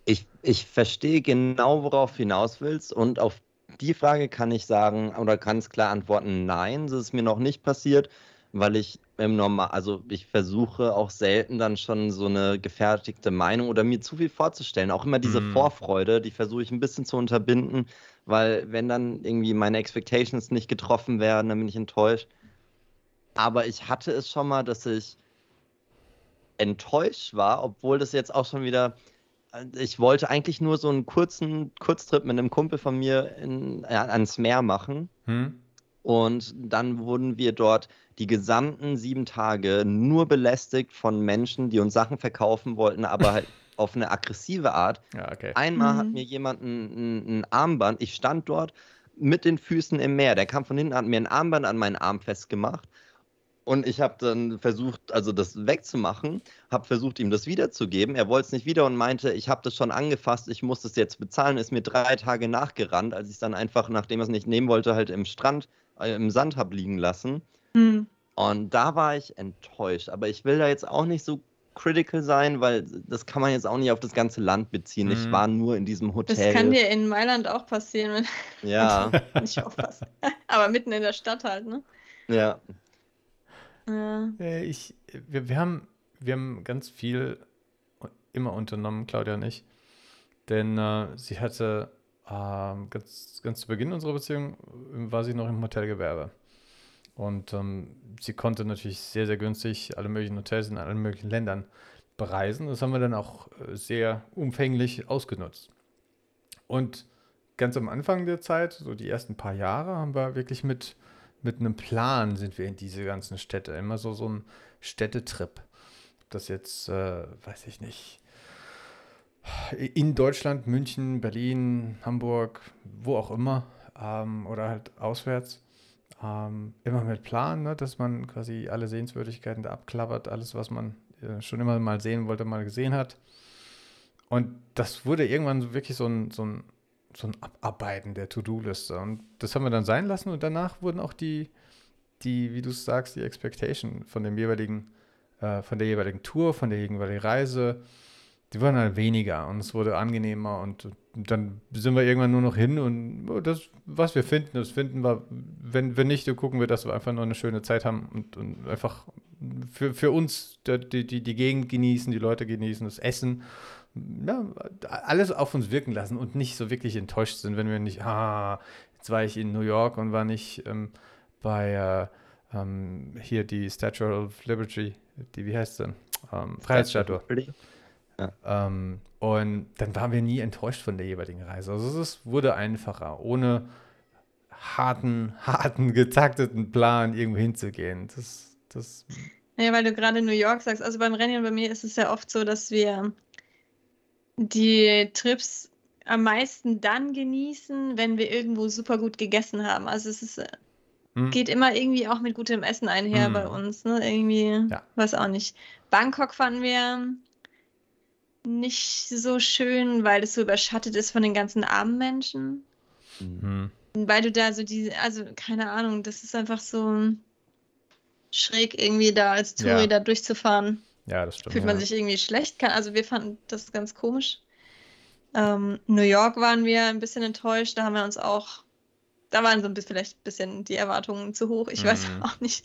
Ich, ich verstehe genau, worauf du hinaus willst und auf die Frage kann ich sagen oder ganz klar antworten, nein, das ist mir noch nicht passiert, weil ich im Normal, also ich versuche auch selten dann schon so eine gefertigte Meinung oder mir zu viel vorzustellen. Auch immer diese mm. Vorfreude, die versuche ich ein bisschen zu unterbinden, weil wenn dann irgendwie meine Expectations nicht getroffen werden, dann bin ich enttäuscht. Aber ich hatte es schon mal, dass ich enttäuscht war, obwohl das jetzt auch schon wieder ich wollte eigentlich nur so einen kurzen Kurztrip mit einem Kumpel von mir in, äh, ans Meer machen. Hm. Und dann wurden wir dort die gesamten sieben Tage nur belästigt von Menschen, die uns Sachen verkaufen wollten, aber halt auf eine aggressive Art. Ja, okay. Einmal mhm. hat mir jemand ein, ein, Armband, ich stand dort mit den Füßen im Meer, der kam von hinten, hat mir ein Armband an meinen Arm festgemacht und ich habe dann versucht, also das wegzumachen, habe versucht, ihm das wiederzugeben. Er wollte es nicht wieder und meinte, ich habe das schon angefasst, ich muss das jetzt bezahlen. Ist mir drei Tage nachgerannt, als ich es dann einfach, nachdem er es nicht nehmen wollte, halt im Strand, äh, im Sand habe liegen lassen. Mhm. Und da war ich enttäuscht. Aber ich will da jetzt auch nicht so critical sein, weil das kann man jetzt auch nicht auf das ganze Land beziehen. Mhm. Ich war nur in diesem Hotel. Das kann dir in Mailand auch passieren, wenn ja. nicht aufpasst. Aber mitten in der Stadt halt, ne? Ja, ja. Äh, ich, wir, wir, haben, wir haben ganz viel immer unternommen, Claudia und ich. Denn äh, sie hatte äh, ganz, ganz zu Beginn unserer Beziehung, äh, war sie noch im Hotelgewerbe. Und ähm, sie konnte natürlich sehr, sehr günstig alle möglichen Hotels in allen möglichen Ländern bereisen. Das haben wir dann auch äh, sehr umfänglich ausgenutzt. Und ganz am Anfang der Zeit, so die ersten paar Jahre, haben wir wirklich mit mit einem Plan sind wir in diese ganzen Städte. Immer so, so ein Städtetrip. Das jetzt, äh, weiß ich nicht, in Deutschland, München, Berlin, Hamburg, wo auch immer, ähm, oder halt auswärts. Ähm, immer mit Plan, ne, dass man quasi alle Sehenswürdigkeiten da abklappert, alles, was man äh, schon immer mal sehen wollte, mal gesehen hat. Und das wurde irgendwann wirklich so ein, so ein so ein Abarbeiten der To-Do-Liste. Und das haben wir dann sein lassen und danach wurden auch die, die wie du sagst, die Expectation von dem jeweiligen, äh, von der jeweiligen Tour, von der jeweiligen Reise die wurden halt weniger und es wurde angenehmer und dann sind wir irgendwann nur noch hin und das, was wir finden, das finden wir. Wenn, wenn nicht, dann gucken wir, dass wir einfach nur eine schöne Zeit haben und, und einfach für, für uns die, die, die Gegend genießen, die Leute genießen, das Essen. Ja, alles auf uns wirken lassen und nicht so wirklich enttäuscht sind, wenn wir nicht, ah, jetzt war ich in New York und war nicht ähm, bei äh, ähm, hier die Statue of Liberty, die, wie heißt sie? Ähm, Freiheitsstatue. Ja. Ähm, und dann waren wir nie enttäuscht von der jeweiligen Reise. Also es wurde einfacher, ohne harten, harten, getakteten Plan irgendwo hinzugehen. Das, das. Ja, weil du gerade New York sagst. Also beim Rennen bei mir ist es ja oft so, dass wir die Trips am meisten dann genießen, wenn wir irgendwo super gut gegessen haben. Also es ist, hm. geht immer irgendwie auch mit gutem Essen einher hm. bei uns. Ne? Irgendwie, ja. weiß auch nicht. Bangkok fanden wir nicht so schön, weil es so überschattet ist von den ganzen armen Menschen. Mhm. Weil du da so diese, also keine Ahnung, das ist einfach so schräg irgendwie da als Touri ja. da durchzufahren. Ja, das stimmt. Fühlt man ja. sich irgendwie schlecht. Kann, also wir fanden das ganz komisch. Ähm, New York waren wir ein bisschen enttäuscht. Da haben wir uns auch, da waren so ein bisschen, vielleicht ein bisschen die Erwartungen zu hoch. Ich mhm. weiß auch nicht.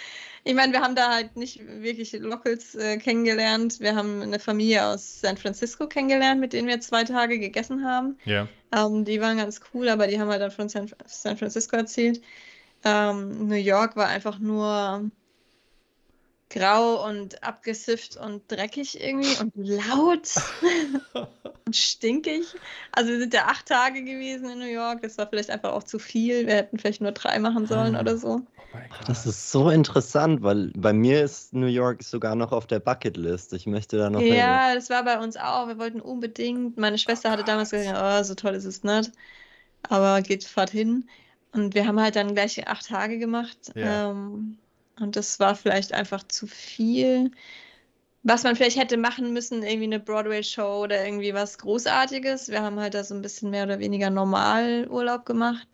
ich meine, wir haben da halt nicht wirklich Locals äh, kennengelernt. Wir haben eine Familie aus San Francisco kennengelernt, mit denen wir zwei Tage gegessen haben. Ja. Ähm, die waren ganz cool, aber die haben halt dann von San, San Francisco erzählt. Ähm, New York war einfach nur grau und abgesifft und dreckig irgendwie und laut und stinkig. Also wir sind ja acht Tage gewesen in New York. Das war vielleicht einfach auch zu viel. Wir hätten vielleicht nur drei machen sollen oder so. Oh das ist so interessant, weil bei mir ist New York sogar noch auf der Bucketlist. Ich möchte da noch. Ja, hin. das war bei uns auch. Wir wollten unbedingt. Meine Schwester hatte damals gesagt, oh, so toll ist es nicht. Aber geht fahrt hin. Und wir haben halt dann gleich acht Tage gemacht. Ja. Ähm, und das war vielleicht einfach zu viel. Was man vielleicht hätte machen müssen, irgendwie eine Broadway-Show oder irgendwie was Großartiges. Wir haben halt da so ein bisschen mehr oder weniger normal Urlaub gemacht.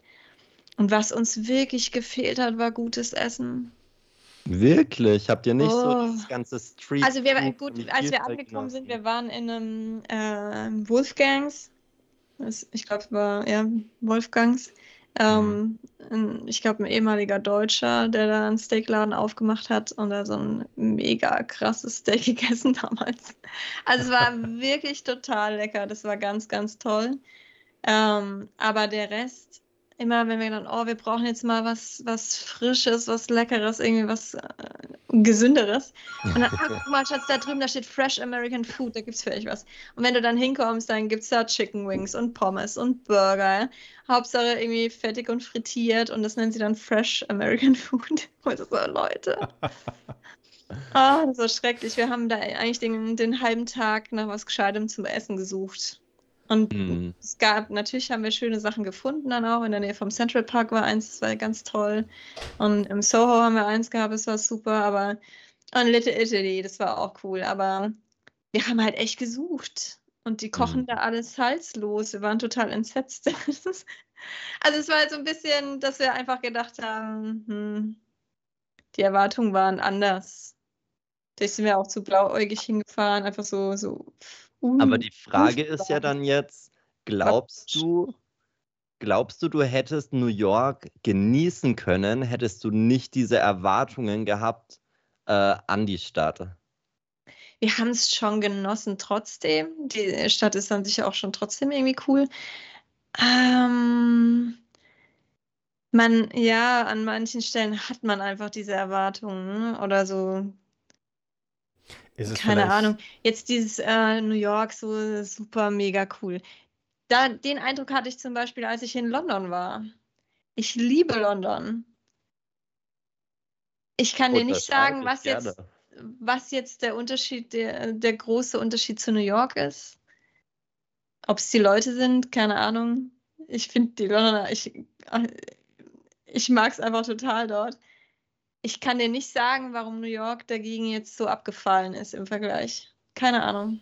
Und was uns wirklich gefehlt hat, war gutes Essen. Wirklich? Habt ihr nicht oh. so das ganze Street? Also wir gut, als wir angekommen sind, wir waren in einem äh, Wolfgangs. Das, ich glaube, es war ja Wolfgangs. Ähm, mhm. ich glaube, ein ehemaliger Deutscher, der da einen Steakladen aufgemacht hat und da so ein mega krasses Steak gegessen damals. Also es war wirklich total lecker. Das war ganz, ganz toll. Ähm, aber der Rest, immer wenn wir dann, oh, wir brauchen jetzt mal was, was Frisches, was Leckeres, irgendwie was äh, Gesünderes. Und dann, ah, guck mal, Schatz, da drüben, da steht Fresh American Food, da gibt es vielleicht was. Und wenn du dann hinkommst, dann gibt es da Chicken Wings und Pommes und Burger. Hauptsache irgendwie fettig und frittiert und das nennen sie dann Fresh American Food. Und so, Leute. Ah, oh, das war schrecklich. Wir haben da eigentlich den, den halben Tag nach was Gescheitem zum Essen gesucht. Und mhm. es gab, natürlich haben wir schöne Sachen gefunden dann auch. In der Nähe vom Central Park war eins, das war ganz toll. Und im Soho haben wir eins gehabt, das war super. Aber und Little Italy, das war auch cool. Aber wir haben halt echt gesucht. Und die kochen mhm. da alles salzlos. Wir waren total entsetzt. also es war halt so ein bisschen, dass wir einfach gedacht haben, hm, die Erwartungen waren anders. Da sind wir auch zu blauäugig hingefahren, einfach so, so aber die Frage ist ja dann jetzt, glaubst du, glaubst du, du hättest New York genießen können, hättest du nicht diese Erwartungen gehabt äh, an die Stadt? Wir haben es schon genossen trotzdem. Die Stadt ist dann sicher auch schon trotzdem irgendwie cool. Ähm, man, ja, an manchen Stellen hat man einfach diese Erwartungen oder so keine Ahnung. Jetzt dieses äh, New York so super mega cool. Da, den Eindruck hatte ich zum Beispiel, als ich in London war. Ich liebe London. Ich kann dir nicht sagen, was jetzt, was jetzt der Unterschied, der, der große Unterschied zu New York ist. Ob es die Leute sind, keine Ahnung. Ich finde die Londoner, ich, ich mag es einfach total dort. Ich kann dir nicht sagen, warum New York dagegen jetzt so abgefallen ist im Vergleich. Keine Ahnung.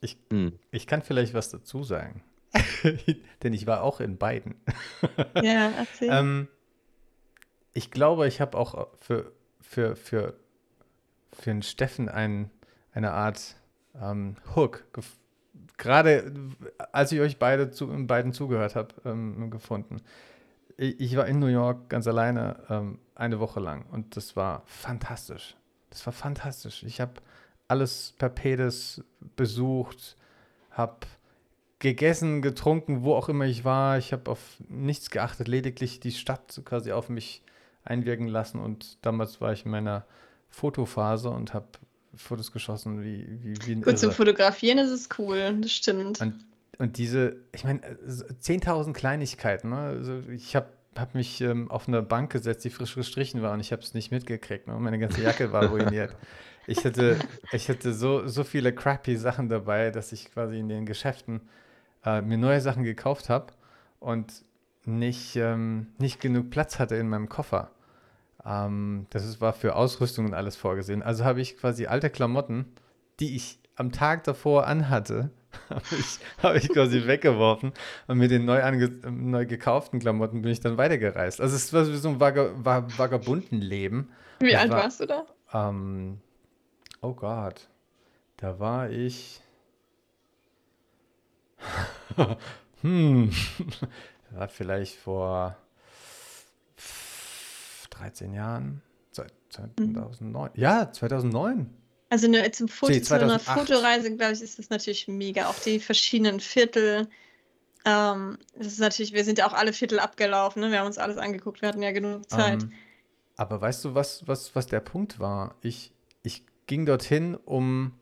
Ich, hm. ich kann vielleicht was dazu sagen. Denn ich war auch in beiden. ja, erzähl. ähm, ich glaube, ich habe auch für, für, für, für den Steffen ein, eine Art ähm, Hook, gerade als ich euch beide zu, beiden zugehört habe, ähm, gefunden. Ich, war in New York ganz alleine ähm, eine Woche lang und das war fantastisch. Das war fantastisch. Ich habe alles per Pedes besucht, habe gegessen, getrunken, wo auch immer ich war. Ich habe auf nichts geachtet, lediglich die Stadt quasi auf mich einwirken lassen. Und damals war ich in meiner Fotophase und habe Fotos geschossen wie, wie, wie Gut, zum Fotografieren ist es cool, das stimmt. Und, und diese, ich meine, 10.000 Kleinigkeiten. Ne? Also ich habe hab mich ähm, auf eine Bank gesetzt, die frisch gestrichen war und ich habe es nicht mitgekriegt. Ne? Meine ganze Jacke war ruiniert. ich hatte, ich hatte so, so viele crappy Sachen dabei, dass ich quasi in den Geschäften äh, mir neue Sachen gekauft habe und nicht, ähm, nicht genug Platz hatte in meinem Koffer. Ähm, das ist, war für Ausrüstung und alles vorgesehen. Also habe ich quasi alte Klamotten, die ich am Tag davor anhatte, habe ich, hab ich quasi weggeworfen und mit den neu, neu gekauften Klamotten bin ich dann weitergereist. Also es war so ein Vag Vag vagabunden Leben. Wie das alt war, warst du da? Ähm, oh Gott, da war ich hm, war vielleicht vor 13 Jahren, 2009. Mhm. Ja, 2009. Also eine, zum Foto, nee, zu einer Fotoreise, glaube ich, ist das natürlich mega. Auch die verschiedenen Viertel. Ähm, das ist natürlich, wir sind ja auch alle Viertel abgelaufen, ne? wir haben uns alles angeguckt, wir hatten ja genug Zeit. Um, ähm, aber weißt du, was, was, was der Punkt war? Ich, ich ging dorthin, um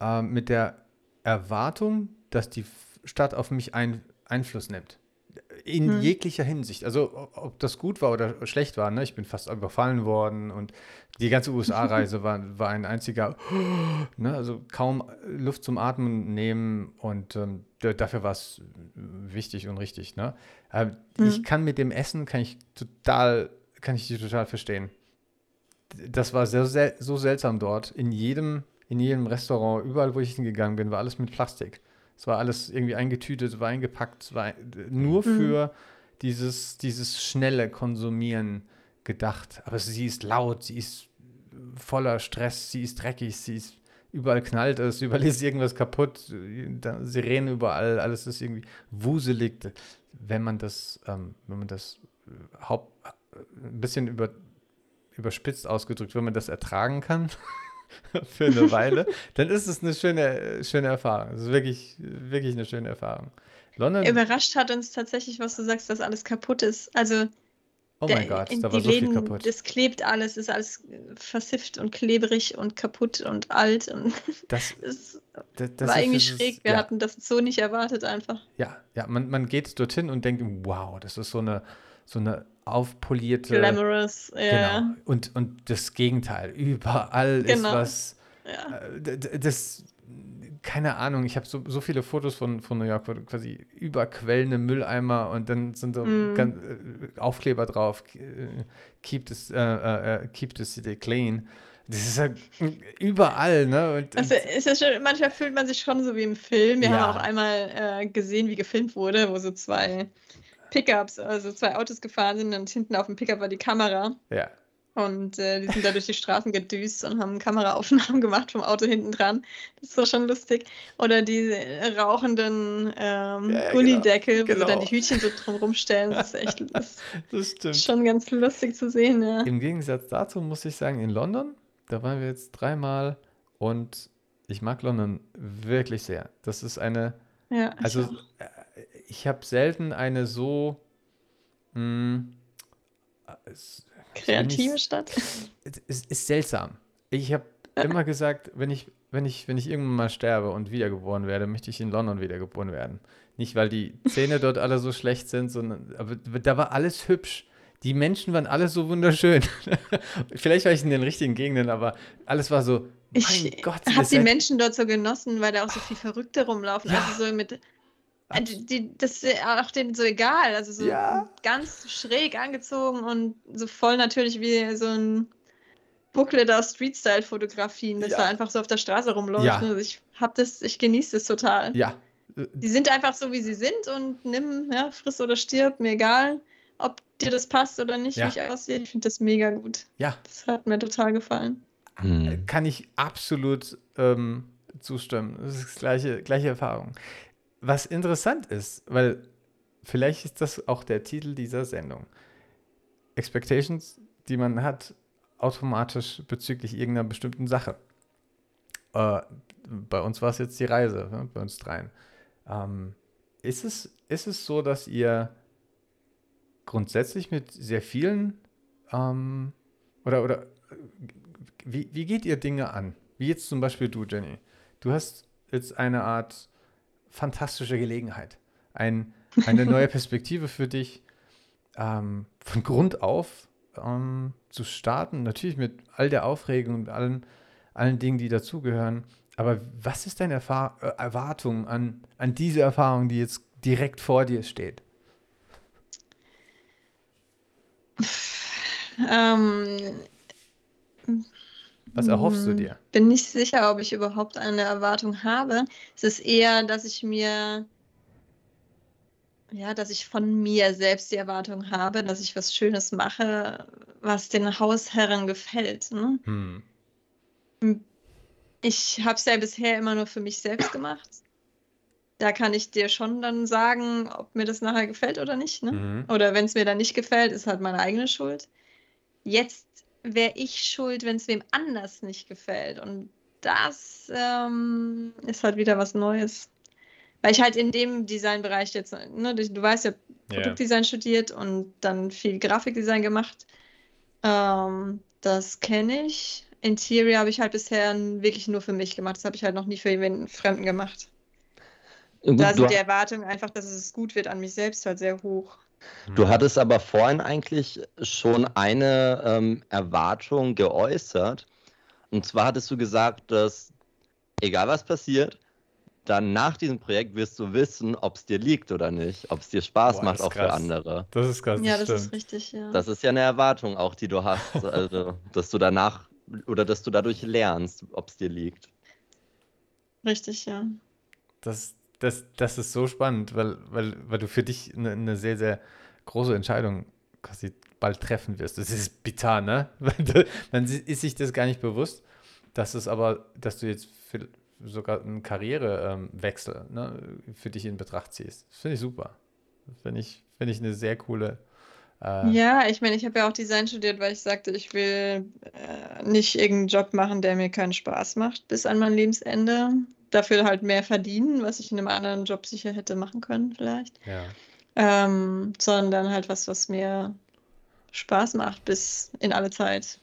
äh, mit der Erwartung, dass die Stadt auf mich ein, Einfluss nimmt. In hm. jeglicher Hinsicht. Also, ob das gut war oder schlecht war, ne? ich bin fast überfallen worden und die ganze USA-Reise war, war ein einziger, ne? also kaum Luft zum Atmen nehmen und ähm, dafür war es wichtig und richtig. Ne? hm. Ich kann mit dem Essen, kann ich total, kann ich die total verstehen. Das war sehr, sehr, so seltsam dort. In jedem, in jedem Restaurant, überall, wo ich hingegangen bin, war alles mit Plastik. Es war alles irgendwie eingetütet, war eingepackt, war nur mhm. für dieses, dieses schnelle Konsumieren gedacht. Aber sie ist laut, sie ist voller Stress, sie ist dreckig, sie ist überall knallt es, überall ist irgendwas kaputt, Sirenen überall, alles ist irgendwie wuselig. Wenn man das, ähm, wenn man das äh, Haupt, äh, ein bisschen über, überspitzt ausgedrückt, wenn man das ertragen kann, für eine Weile, dann ist es eine schöne, schöne Erfahrung. Es ist wirklich, wirklich eine schöne Erfahrung. London. Überrascht hat uns tatsächlich, was du sagst, dass alles kaputt ist. Also Oh mein Gott, da war so Läden, viel kaputt. Das klebt alles, ist alles versifft und klebrig und kaputt und alt. Und das, das, das, das war irgendwie schräg. Wir ja. hatten das so nicht erwartet einfach. Ja, ja, man, man geht dorthin und denkt, wow, das ist so eine, so eine aufpolierte. Glamorous, ja. Genau. Und, und das Gegenteil. Überall genau. ist was. Ja. Äh, das, keine Ahnung, ich habe so, so viele Fotos von, von New York, wo quasi überquellende Mülleimer und dann sind so mm. ganz, äh, Aufkleber drauf, äh, keep, this, äh, äh, keep the city clean. Das ist ja überall, ne? Und, also ist ja schon, manchmal fühlt man sich schon so wie im Film. Wir ja. haben auch einmal äh, gesehen, wie gefilmt wurde, wo so zwei Pickups, also zwei Autos gefahren sind und hinten auf dem Pickup war die Kamera. Ja. Und äh, die sind da durch die Straßen gedüst und haben Kameraaufnahmen gemacht vom Auto hinten dran. Das war schon lustig. Oder diese rauchenden ähm, ja, Gullideckel, genau. wo genau. sie dann die Hütchen so drum rumstellen. Das ist echt das, das stimmt. schon ganz lustig zu sehen. Ja. Im Gegensatz dazu muss ich sagen, in London, da waren wir jetzt dreimal und ich mag London wirklich sehr. Das ist eine, ja, also äh, ich habe selten eine so mh, hm, kreative ich, Stadt. Es ist seltsam. Ich habe immer gesagt, wenn ich, wenn, ich, wenn ich irgendwann mal sterbe und wiedergeboren werde, möchte ich in London wiedergeboren werden. Nicht, weil die Zähne dort alle so schlecht sind, sondern aber da war alles hübsch. Die Menschen waren alle so wunderschön. Vielleicht war ich in den richtigen Gegenden, aber alles war so. Mein ich habe die Menschen dort so genossen, weil da auch so viel Verrückte rumlaufen. Ja. Also so mit äh, die, das ist auch denen so egal. Also so ja. ganz schräg angezogen und so voll natürlich wie so ein Booklet aus Street-Style-Fotografien, das ja. da einfach so auf der Straße rumläuft. Ja. Also ich hab das, ich genieße das total. Ja. Die sind einfach so, wie sie sind und nimm, ja, friss oder stirb, mir egal, ob dir das passt oder nicht, ja. wie ich aussehe. Ich finde das mega gut. Ja. Das hat mir total gefallen. Hm. Kann ich absolut ähm, zustimmen. Das ist gleiche, gleiche Erfahrung. Was interessant ist, weil vielleicht ist das auch der Titel dieser Sendung. Expectations, die man hat, automatisch bezüglich irgendeiner bestimmten Sache. Äh, bei uns war es jetzt die Reise, ne, bei uns dreien. Ähm, ist, es, ist es so, dass ihr grundsätzlich mit sehr vielen ähm, oder, oder wie, wie geht ihr Dinge an? Wie jetzt zum Beispiel du, Jenny. Du hast jetzt eine Art fantastische Gelegenheit, ein, eine neue Perspektive für dich ähm, von Grund auf ähm, zu starten. Natürlich mit all der Aufregung und allen, allen Dingen, die dazugehören. Aber was ist deine Erfahr äh, Erwartung an, an diese Erfahrung, die jetzt direkt vor dir steht? Ähm, Was erhoffst du dir? Bin nicht sicher, ob ich überhaupt eine Erwartung habe. Es ist eher, dass ich mir, ja, dass ich von mir selbst die Erwartung habe, dass ich was Schönes mache, was den Hausherren gefällt. Ne? Hm. Ich habe es ja bisher immer nur für mich selbst gemacht. Da kann ich dir schon dann sagen, ob mir das nachher gefällt oder nicht. Ne? Mhm. Oder wenn es mir dann nicht gefällt, ist halt meine eigene Schuld. Jetzt wäre ich schuld, wenn es wem anders nicht gefällt. Und das ähm, ist halt wieder was Neues. Weil ich halt in dem Designbereich jetzt, ne, du weißt ja, Produktdesign yeah. studiert und dann viel Grafikdesign gemacht. Ähm, das kenne ich. Interior habe ich halt bisher wirklich nur für mich gemacht. Das habe ich halt noch nie für jemanden Fremden gemacht. Gut, da sind die Erwartungen einfach, dass es gut wird an mich selbst halt sehr hoch. Du hm. hattest aber vorhin eigentlich schon eine ähm, Erwartung geäußert. Und zwar hattest du gesagt, dass egal was passiert, dann nach diesem Projekt wirst du wissen, ob es dir liegt oder nicht, ob es dir Spaß Boah, macht, auch krass. für andere. Das ist krass. Ja, das stimmt. ist richtig, ja. Das ist ja eine Erwartung auch, die du hast, also, dass du danach oder dass du dadurch lernst, ob es dir liegt. Richtig, ja. Das, das, das ist so spannend, weil, weil, weil du für dich eine, eine sehr, sehr große Entscheidung quasi bald treffen wirst. Das ist bitter, ne? Man ist sich das gar nicht bewusst, dass es aber, dass du jetzt sogar einen Karrierewechsel ne, für dich in Betracht ziehst. Das finde ich super. Finde ich, find ich eine sehr coole. Äh ja, ich meine, ich habe ja auch Design studiert, weil ich sagte, ich will äh, nicht irgendeinen Job machen, der mir keinen Spaß macht bis an mein Lebensende dafür halt mehr verdienen, was ich in einem anderen Job sicher hätte machen können, vielleicht. Ja. Ähm, sondern halt was, was mir Spaß macht bis in alle Zeit.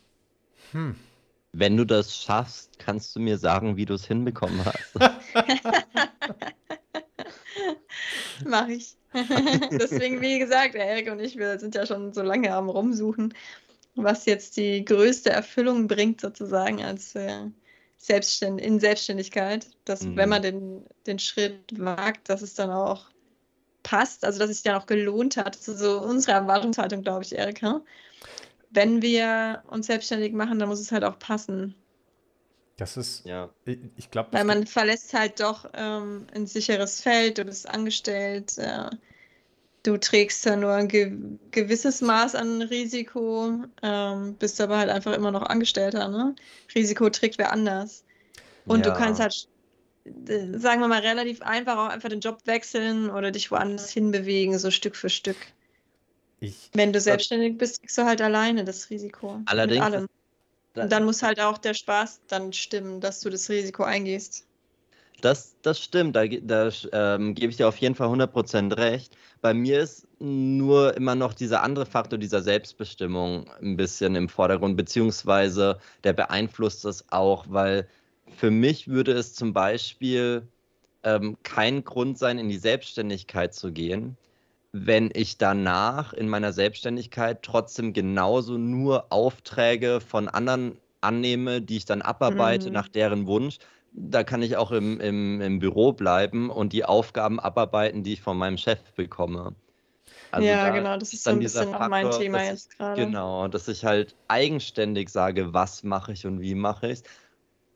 Hm. Wenn du das schaffst, kannst du mir sagen, wie du es hinbekommen hast. Mach ich. Deswegen, wie gesagt, Erik und ich, wir sind ja schon so lange am Rumsuchen, was jetzt die größte Erfüllung bringt, sozusagen, als äh, Selbstständ in Selbstständigkeit, dass mhm. wenn man den, den Schritt wagt, dass es dann auch passt, also dass es sich dann auch gelohnt hat. Das ist so unsere Erwartungshaltung, glaube ich, Erika. Wenn wir uns selbstständig machen, dann muss es halt auch passen. Das ist, ja. Ich, ich glaube. Weil man verlässt halt doch ähm, ein sicheres Feld, du bist angestellt, äh, du trägst ja nur ein ge gewisses Maß an Risiko, ähm, bist aber halt einfach immer noch Angestellter. Ne? Risiko trägt wer anders. Und ja. du kannst halt, äh, sagen wir mal, relativ einfach auch einfach den Job wechseln oder dich woanders hinbewegen, so Stück für Stück. Ich, Wenn du selbstständig bist, kriegst du halt alleine das Risiko. Allerdings. Mit allem. Und dann muss halt auch der Spaß dann stimmen, dass du das Risiko eingehst. Das, das stimmt, da, da ähm, gebe ich dir auf jeden Fall 100% recht. Bei mir ist nur immer noch dieser andere Faktor dieser Selbstbestimmung ein bisschen im Vordergrund, beziehungsweise der beeinflusst es auch, weil für mich würde es zum Beispiel ähm, kein Grund sein, in die Selbstständigkeit zu gehen, wenn ich danach in meiner Selbstständigkeit trotzdem genauso nur Aufträge von anderen annehme, die ich dann abarbeite mhm. nach deren Wunsch, da kann ich auch im, im, im Büro bleiben und die Aufgaben abarbeiten, die ich von meinem Chef bekomme. Also ja, da genau, das ist so ein bisschen Faktor, auch mein Thema jetzt gerade. Genau, dass ich halt eigenständig sage, was mache ich und wie mache ich es.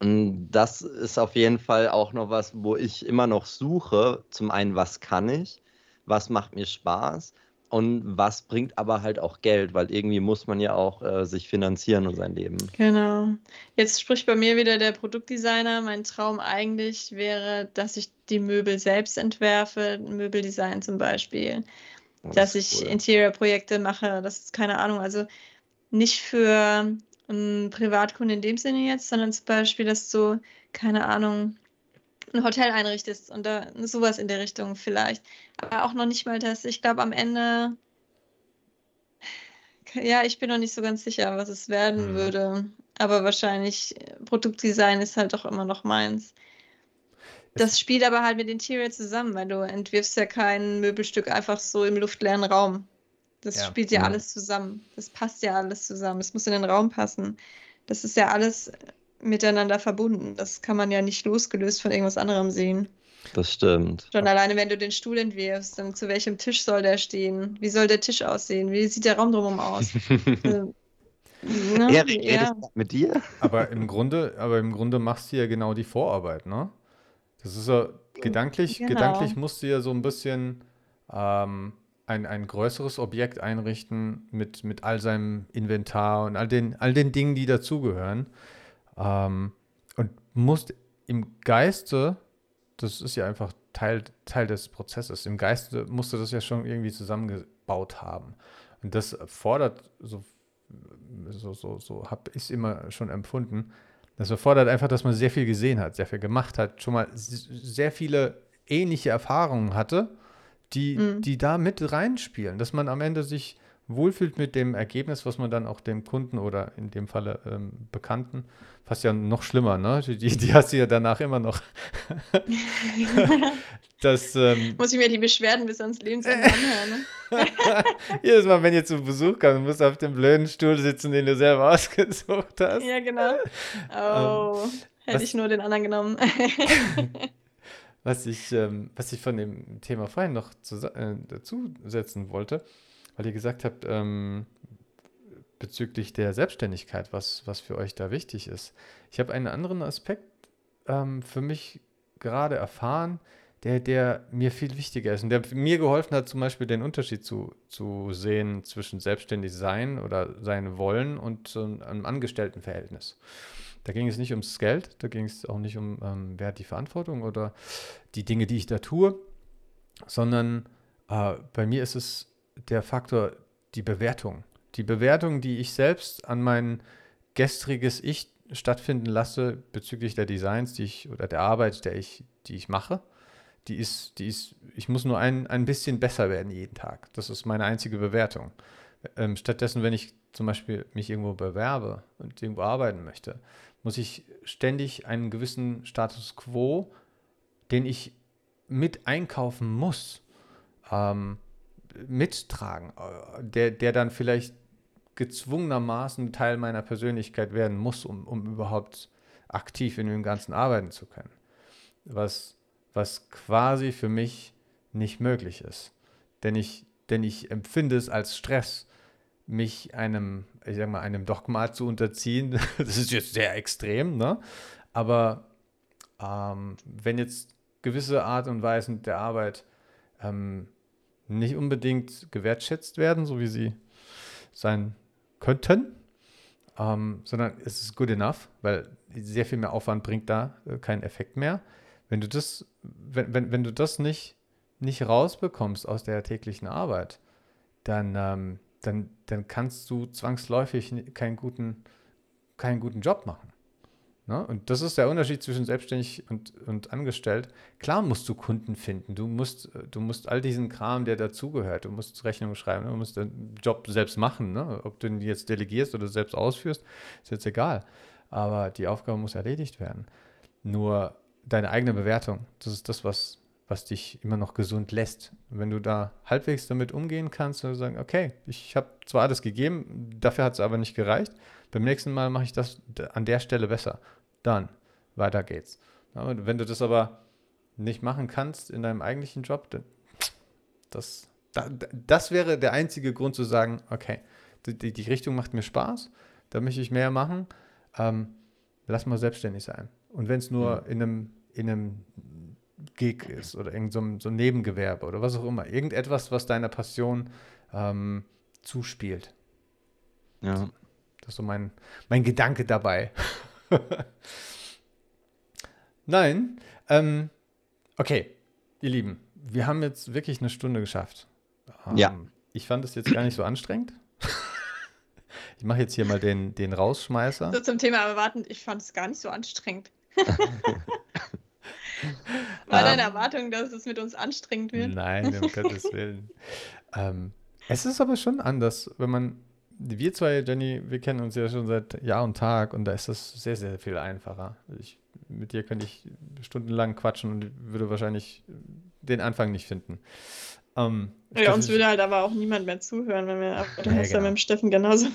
Und das ist auf jeden Fall auch noch was, wo ich immer noch suche. Zum einen, was kann ich? Was macht mir Spaß? Und was bringt aber halt auch Geld, weil irgendwie muss man ja auch äh, sich finanzieren und sein Leben. Genau. Jetzt spricht bei mir wieder der Produktdesigner. Mein Traum eigentlich wäre, dass ich die Möbel selbst entwerfe, Möbeldesign zum Beispiel. Oh, das dass ich cool. Interior-Projekte mache, das ist keine Ahnung, also nicht für einen Privatkunden in dem Sinne jetzt, sondern zum Beispiel, dass du, keine Ahnung, ein Hotel einrichtest und da sowas in der Richtung vielleicht. Aber auch noch nicht mal das. Ich glaube, am Ende, ja, ich bin noch nicht so ganz sicher, was es werden mhm. würde. Aber wahrscheinlich, Produktdesign ist halt doch immer noch meins. Das spielt aber halt mit Interior zusammen, weil du entwirfst ja kein Möbelstück einfach so im luftleeren Raum. Das ja. spielt ja, ja alles zusammen. Das passt ja alles zusammen. Es muss in den Raum passen. Das ist ja alles miteinander verbunden. Das kann man ja nicht losgelöst von irgendwas anderem sehen. Das stimmt. Schon alleine, wenn du den Stuhl entwirfst, dann zu welchem Tisch soll der stehen? Wie soll der Tisch aussehen? Wie sieht der Raum drumherum aus? also, ne? Erik, ja. mit dir? Aber im Grunde, aber im Grunde machst du ja genau die Vorarbeit, ne? Das ist ja gedanklich, genau. gedanklich musst du ja so ein bisschen ähm, ein, ein größeres Objekt einrichten mit, mit all seinem Inventar und all den, all den Dingen, die dazugehören. Ähm, und musst im Geiste, das ist ja einfach Teil, Teil des Prozesses, im Geiste musst du das ja schon irgendwie zusammengebaut haben. Und das fordert, so, so, so, so habe ich es immer schon empfunden, das erfordert einfach, dass man sehr viel gesehen hat, sehr viel gemacht hat, schon mal sehr viele ähnliche Erfahrungen hatte, die, mhm. die da mit reinspielen, dass man am Ende sich wohlfühlt mit dem Ergebnis, was man dann auch dem Kunden oder in dem Falle ähm, Bekannten, fast ja noch schlimmer, ne? Die, die hast du ja danach immer noch. das, ähm, Muss ich mir die Beschwerden bis ans Lebensende anhören, ne? Jedes Mal, wenn ihr zu Besuch kommst, musst du auf dem blöden Stuhl sitzen, den du selber ausgesucht hast. Ja, genau. Oh, ähm, hätte was, ich nur den anderen genommen. was, ich, ähm, was ich von dem Thema vorhin noch zu, äh, dazu setzen wollte, weil ihr gesagt habt, ähm, bezüglich der Selbstständigkeit, was, was für euch da wichtig ist. Ich habe einen anderen Aspekt ähm, für mich gerade erfahren, der, der mir viel wichtiger ist und der mir geholfen hat, zum Beispiel den Unterschied zu, zu sehen zwischen selbstständig sein oder sein Wollen und ähm, einem Angestelltenverhältnis. Da ging es nicht ums Geld, da ging es auch nicht um, ähm, wer hat die Verantwortung oder die Dinge, die ich da tue, sondern äh, bei mir ist es der Faktor die Bewertung. Die Bewertung, die ich selbst an mein gestriges Ich stattfinden lasse bezüglich der Designs, die ich oder der Arbeit, der ich, die ich mache, die ist, die ist, ich muss nur ein, ein bisschen besser werden jeden Tag. Das ist meine einzige Bewertung. Ähm, stattdessen, wenn ich zum Beispiel mich irgendwo bewerbe und irgendwo arbeiten möchte, muss ich ständig einen gewissen Status quo, den ich mit einkaufen muss, ähm, mittragen, äh, der, der dann vielleicht gezwungenermaßen Teil meiner Persönlichkeit werden muss, um, um überhaupt aktiv in dem Ganzen arbeiten zu können. Was, was quasi für mich nicht möglich ist. Denn ich, denn ich empfinde es als Stress, mich einem, ich sag mal, einem Dogma zu unterziehen. das ist jetzt sehr extrem, ne? Aber ähm, wenn jetzt gewisse Art und Weisen der Arbeit ähm, nicht unbedingt gewertschätzt werden, so wie sie sein könnten, ähm, sondern es ist good enough, weil sehr viel mehr Aufwand bringt da äh, keinen Effekt mehr. Wenn du das, wenn, wenn, wenn du das nicht, nicht rausbekommst aus der täglichen Arbeit, dann, ähm, dann, dann kannst du zwangsläufig keinen guten, keinen guten Job machen. Ne? Und das ist der Unterschied zwischen selbstständig und, und angestellt. Klar musst du Kunden finden. Du musst, du musst all diesen Kram, der dazugehört, du musst Rechnungen schreiben, du musst den Job selbst machen. Ne? Ob du ihn jetzt delegierst oder selbst ausführst, ist jetzt egal. Aber die Aufgabe muss erledigt werden. Nur deine eigene Bewertung, das ist das, was, was dich immer noch gesund lässt. Wenn du da halbwegs damit umgehen kannst und sagen, okay, ich habe zwar alles gegeben, dafür hat es aber nicht gereicht, beim nächsten Mal mache ich das an der Stelle besser dann weiter geht's. wenn du das aber nicht machen kannst in deinem eigentlichen Job, dann das, das wäre der einzige Grund zu sagen, okay, die, die Richtung macht mir Spaß, da möchte ich mehr machen, ähm, lass mal selbstständig sein. Und wenn es nur mhm. in einem, in einem Gig ist oder irgend so ein, so ein Nebengewerbe oder was auch immer, irgendetwas, was deiner Passion ähm, zuspielt. Ja. Das ist so mein, mein Gedanke dabei. Nein, ähm, okay, ihr Lieben, wir haben jetzt wirklich eine Stunde geschafft. Ähm, ja. Ich fand es jetzt gar nicht so anstrengend. ich mache jetzt hier mal den, den Rausschmeißer. So zum Thema Erwarten, ich fand es gar nicht so anstrengend. War deine ähm. Erwartung, dass es mit uns anstrengend wird? Nein, um Gottes Willen. Ähm, es ist aber schon anders, wenn man, wir zwei, Jenny, wir kennen uns ja schon seit Jahr und Tag und da ist das sehr, sehr viel einfacher. Ich, mit dir könnte ich stundenlang quatschen und würde wahrscheinlich den Anfang nicht finden. Ähm, ja, uns würde halt aber auch niemand mehr zuhören, wenn wir, aber ja, genau. mit dem Steffen genauso.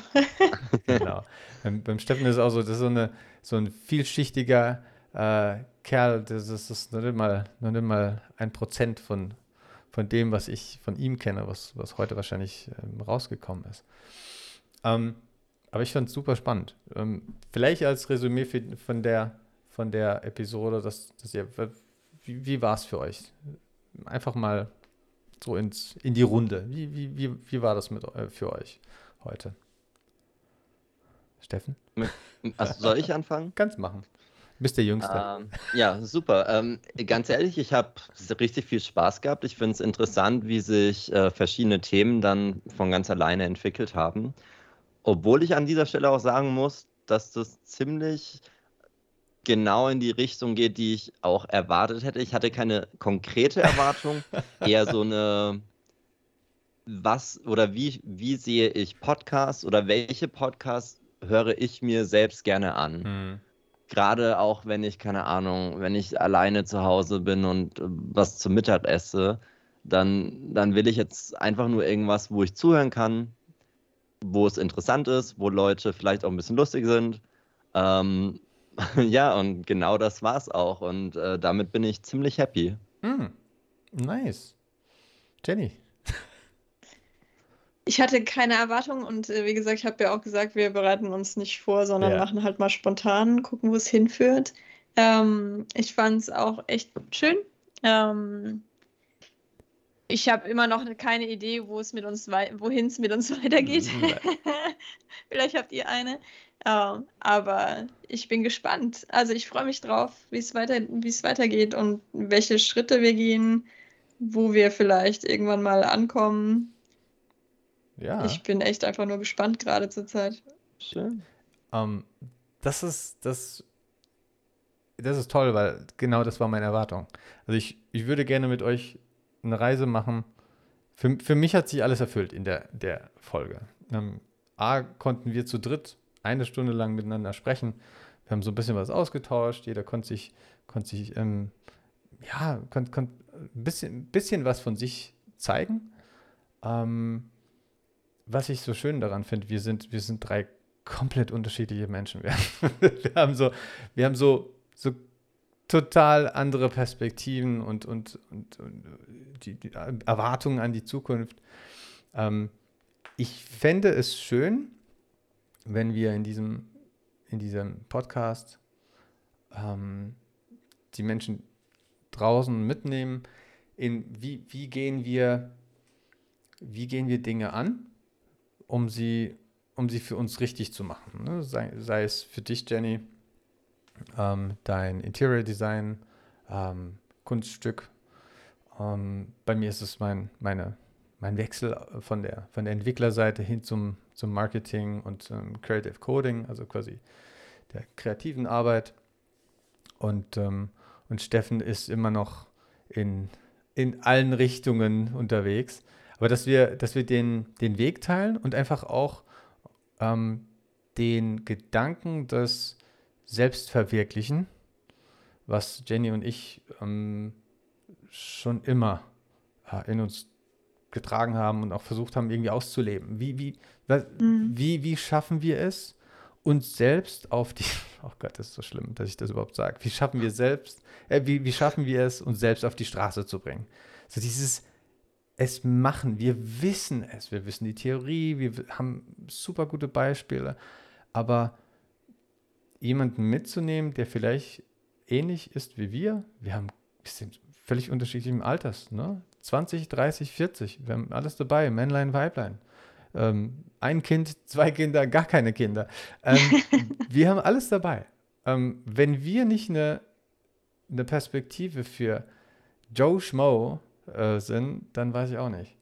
genau. Beim, beim, Steffen ist es auch so, das ist so, eine, so ein vielschichtiger äh, Kerl, das ist, das ist noch, nicht mal, noch nicht mal ein Prozent von, von dem, was ich von ihm kenne, was, was heute wahrscheinlich ähm, rausgekommen ist. Ähm, aber ich fand es super spannend. Ähm, vielleicht als Resümee von, der, von der Episode, dass, dass ihr, wie, wie war es für euch? Einfach mal so ins, in die Runde. Wie, wie, wie, wie war das mit, äh, für euch heute? Steffen? Also soll ich anfangen? Kannst machen. Bist der Jüngste. Ähm, ja, super. Ähm, ganz ehrlich, ich habe richtig viel Spaß gehabt. Ich finde es interessant, wie sich äh, verschiedene Themen dann von ganz alleine entwickelt haben. Obwohl ich an dieser Stelle auch sagen muss, dass das ziemlich genau in die Richtung geht, die ich auch erwartet hätte. Ich hatte keine konkrete Erwartung, eher so eine, was oder wie, wie sehe ich Podcasts oder welche Podcasts höre ich mir selbst gerne an. Mhm. Gerade auch, wenn ich, keine Ahnung, wenn ich alleine zu Hause bin und was zum Mittag esse, dann, dann will ich jetzt einfach nur irgendwas, wo ich zuhören kann, wo es interessant ist, wo Leute vielleicht auch ein bisschen lustig sind. Ähm, ja, und genau das war es auch. Und äh, damit bin ich ziemlich happy. Mm, nice. Jenny. Ich hatte keine Erwartungen und äh, wie gesagt, ich habe ja auch gesagt, wir bereiten uns nicht vor, sondern ja. machen halt mal spontan, gucken, wo es hinführt. Ähm, ich fand es auch echt schön. Ähm, ich habe immer noch keine Idee, wo es mit uns wohin es mit uns weitergeht. Vielleicht habt ihr eine. Ähm, aber ich bin gespannt. Also ich freue mich drauf, wie es weiter, weitergeht und welche Schritte wir gehen, wo wir vielleicht irgendwann mal ankommen. Ja. Ich bin echt einfach nur gespannt gerade zur Zeit. Schön. Um, ähm, das ist das. Das ist toll, weil genau das war meine Erwartung. Also ich, ich würde gerne mit euch eine Reise machen. Für, für mich hat sich alles erfüllt in der, der Folge. Um, A, konnten wir zu dritt eine Stunde lang miteinander sprechen. Wir haben so ein bisschen was ausgetauscht. Jeder konnte sich, konnte sich ähm, ja, konnte, konnte ein bisschen, bisschen was von sich zeigen. Ähm, was ich so schön daran finde, wir sind, wir sind drei komplett unterschiedliche Menschen. Wir, wir haben so, wir haben so, so total andere Perspektiven und, und, und, und die, die, Erwartungen an die Zukunft. Ähm, ich fände es schön, wenn wir in diesem, in diesem Podcast ähm, die Menschen draußen mitnehmen, in wie, wie gehen wir, wie gehen wir Dinge an um sie, um sie für uns richtig zu machen. Ne? Sei, sei, es für dich, Jenny, ähm, dein Interior Design, ähm, Kunststück. Ähm, bei mir ist es mein, meine, mein Wechsel von der, von der Entwicklerseite hin zum, zum Marketing und zum Creative Coding, also quasi der kreativen Arbeit. Und, ähm, und Steffen ist immer noch in, in allen Richtungen unterwegs. Aber dass wir, dass wir den, den Weg teilen und einfach auch ähm, den Gedanken des Selbstverwirklichen, was Jenny und ich ähm, schon immer äh, in uns getragen haben und auch versucht haben, irgendwie auszuleben. Wie, wie, was, mhm. wie, wie schaffen wir es, uns selbst auf die, oh Gott, das ist so schlimm, dass ich das überhaupt sage. Wie schaffen wir selbst, äh, wie, wie schaffen wir es, uns selbst auf die Straße zu bringen? So dieses, es machen. Wir wissen es. Wir wissen die Theorie, wir haben super gute Beispiele. Aber jemanden mitzunehmen, der vielleicht ähnlich ist wie wir, wir haben wir sind völlig unterschiedlichen Alters, ne? 20, 30, 40. Wir haben alles dabei, Männlein, Weiblein. Ähm, ein Kind, zwei Kinder, gar keine Kinder. Ähm, wir haben alles dabei. Ähm, wenn wir nicht eine, eine Perspektive für Joe Schmo äh, sind, dann weiß ich auch nicht.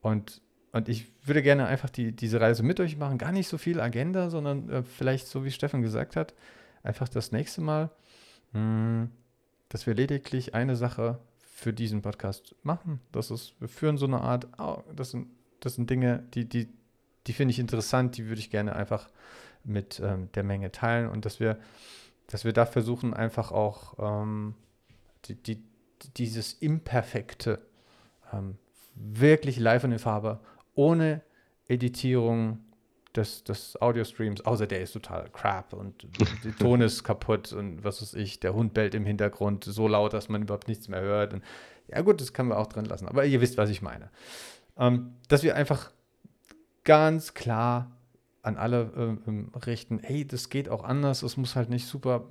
Und, und ich würde gerne einfach die, diese Reise mit euch machen. Gar nicht so viel Agenda, sondern äh, vielleicht, so wie Stefan gesagt hat, einfach das nächste Mal, mh, hm, dass wir lediglich eine Sache für diesen Podcast machen. Das ist, wir führen so eine Art, oh, das, sind, das sind Dinge, die, die, die finde ich interessant, die würde ich gerne einfach mit ähm, der Menge teilen und dass wir, dass wir da versuchen, einfach auch ähm, die, die, dieses Imperfekte ähm, wirklich live und in Farbe, ohne Editierung des, des Audio-Streams, außer der ist total crap und der Ton ist kaputt und was weiß ich, der Hund bellt im Hintergrund so laut, dass man überhaupt nichts mehr hört. Und, ja gut, das können wir auch drin lassen, aber ihr wisst, was ich meine. Ähm, dass wir einfach ganz klar an alle äh, ähm, richten, hey, das geht auch anders, es muss halt nicht super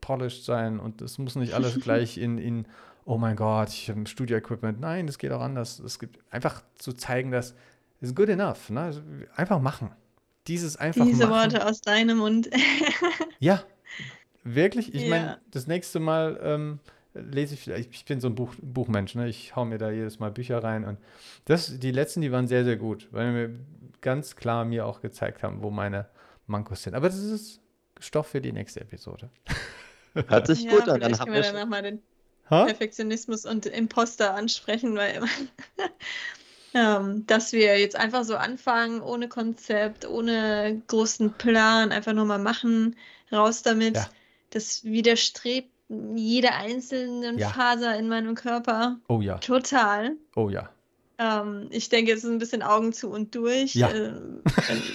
polished sein und es muss nicht alles gleich in, in oh mein Gott, ich habe ein Studio-Equipment. Nein, das geht auch anders. Es gibt einfach zu zeigen, dass es good enough. Ne? Einfach machen. Dieses einfach Diese machen. Worte aus deinem Mund. ja, wirklich. Ich ja. meine, das nächste Mal ähm, lese ich vielleicht, ich bin so ein Buch, Buchmensch, ne? ich hau mir da jedes Mal Bücher rein und das, die letzten, die waren sehr, sehr gut, weil wir ganz klar mir auch gezeigt haben, wo meine Mankos sind. Aber das ist Stoff für die nächste Episode. Hört sich ja, gut an. Dann haben wir, dann mal den ha? Perfektionismus und Imposter ansprechen, weil ähm, dass wir jetzt einfach so anfangen, ohne Konzept, ohne großen Plan, einfach nur mal machen, raus damit. Ja. Das widerstrebt jede einzelne ja. Faser in meinem Körper. Oh ja. Total. Oh ja. Ähm, ich denke, es ist ein bisschen Augen zu und durch. Ja. Äh,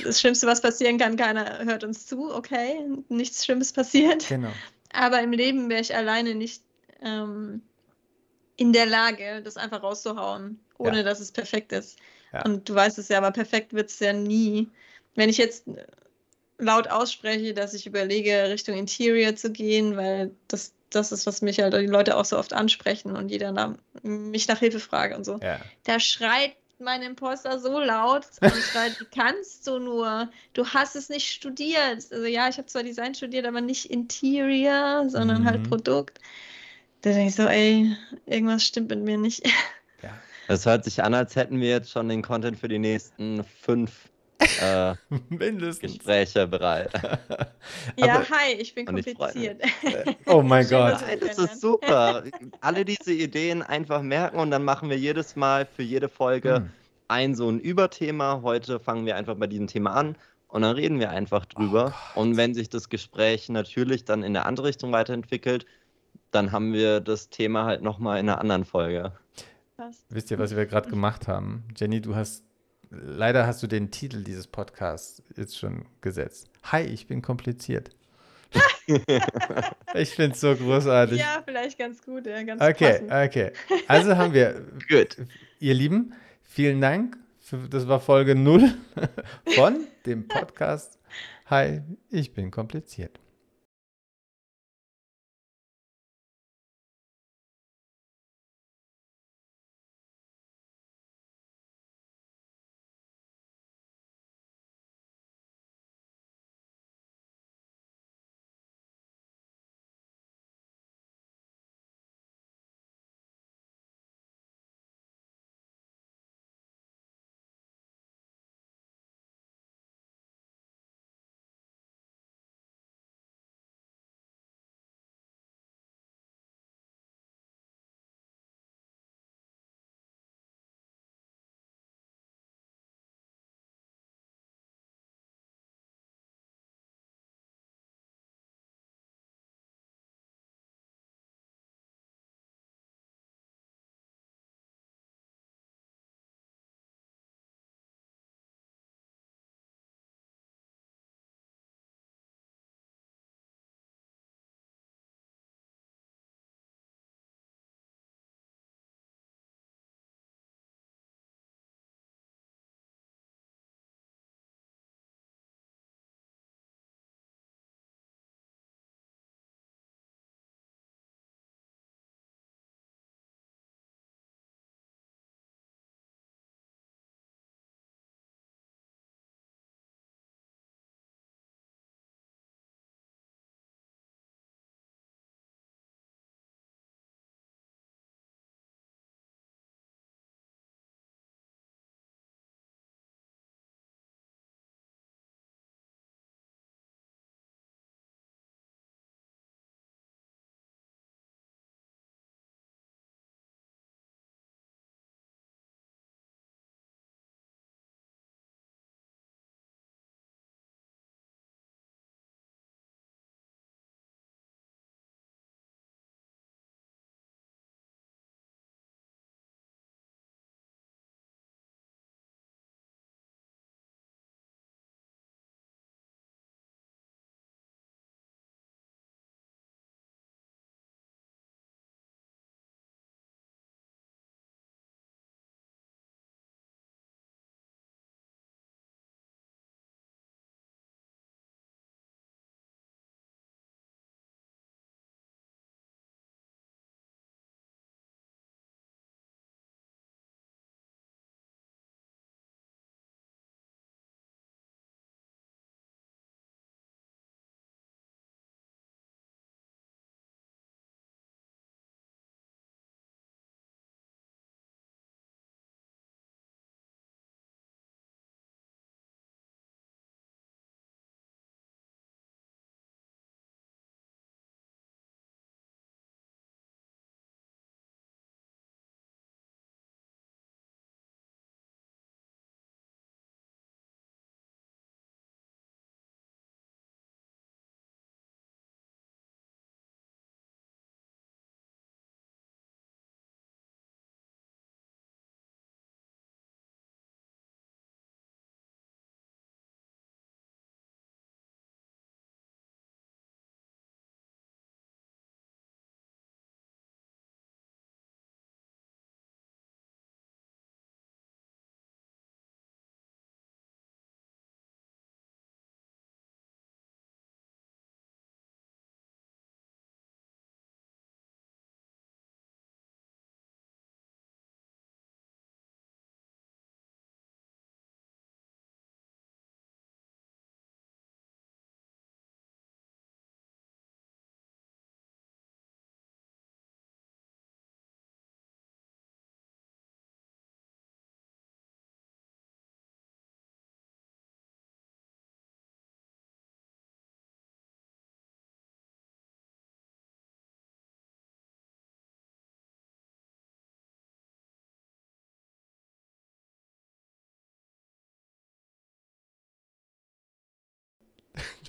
das Schlimmste, was passieren kann, keiner hört uns zu. Okay, nichts Schlimmes passiert. Genau. Aber im Leben wäre ich alleine nicht ähm, in der Lage, das einfach rauszuhauen, ohne ja. dass es perfekt ist. Ja. Und du weißt es ja, aber perfekt wird es ja nie. Wenn ich jetzt laut ausspreche, dass ich überlege, Richtung Interior zu gehen, weil das, das ist, was mich halt die Leute auch so oft ansprechen und jeder nach, mich nach Hilfe fragt und so. Ja. Da schreit mein Imposter so laut und schreit, wie kannst du nur? Du hast es nicht studiert. Also ja, ich habe zwar Design studiert, aber nicht Interior, sondern halt mhm. halt Produkt. Da denke ich so, ey, irgendwas stimmt mit mir nicht. Das hört sich an, als hätten wir jetzt schon den Content für die nächsten fünf äh, Gespräche bereit. ja, hi, ich bin kompliziert. oh mein Gott. Das ist super. Alle diese Ideen einfach merken und dann machen wir jedes Mal für jede Folge hm. ein so ein Überthema. Heute fangen wir einfach bei diesem Thema an und dann reden wir einfach drüber. Oh und wenn sich das Gespräch natürlich dann in eine andere Richtung weiterentwickelt, dann haben wir das Thema halt nochmal in einer anderen Folge. Was? Wisst ihr, was wir gerade gemacht haben? Jenny, du hast, leider hast du den Titel dieses Podcasts jetzt schon gesetzt. Hi, ich bin kompliziert. ich finde es so großartig. Ja, vielleicht ganz gut, ja, ganz Okay, passend. okay. Also haben wir, Gut. ihr Lieben, vielen Dank. Für, das war Folge 0 von dem Podcast. Hi, ich bin kompliziert.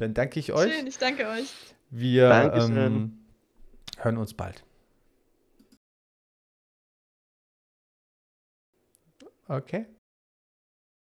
Dann danke ich euch. Schön, ich danke euch. Wir ähm, hören uns bald. Okay.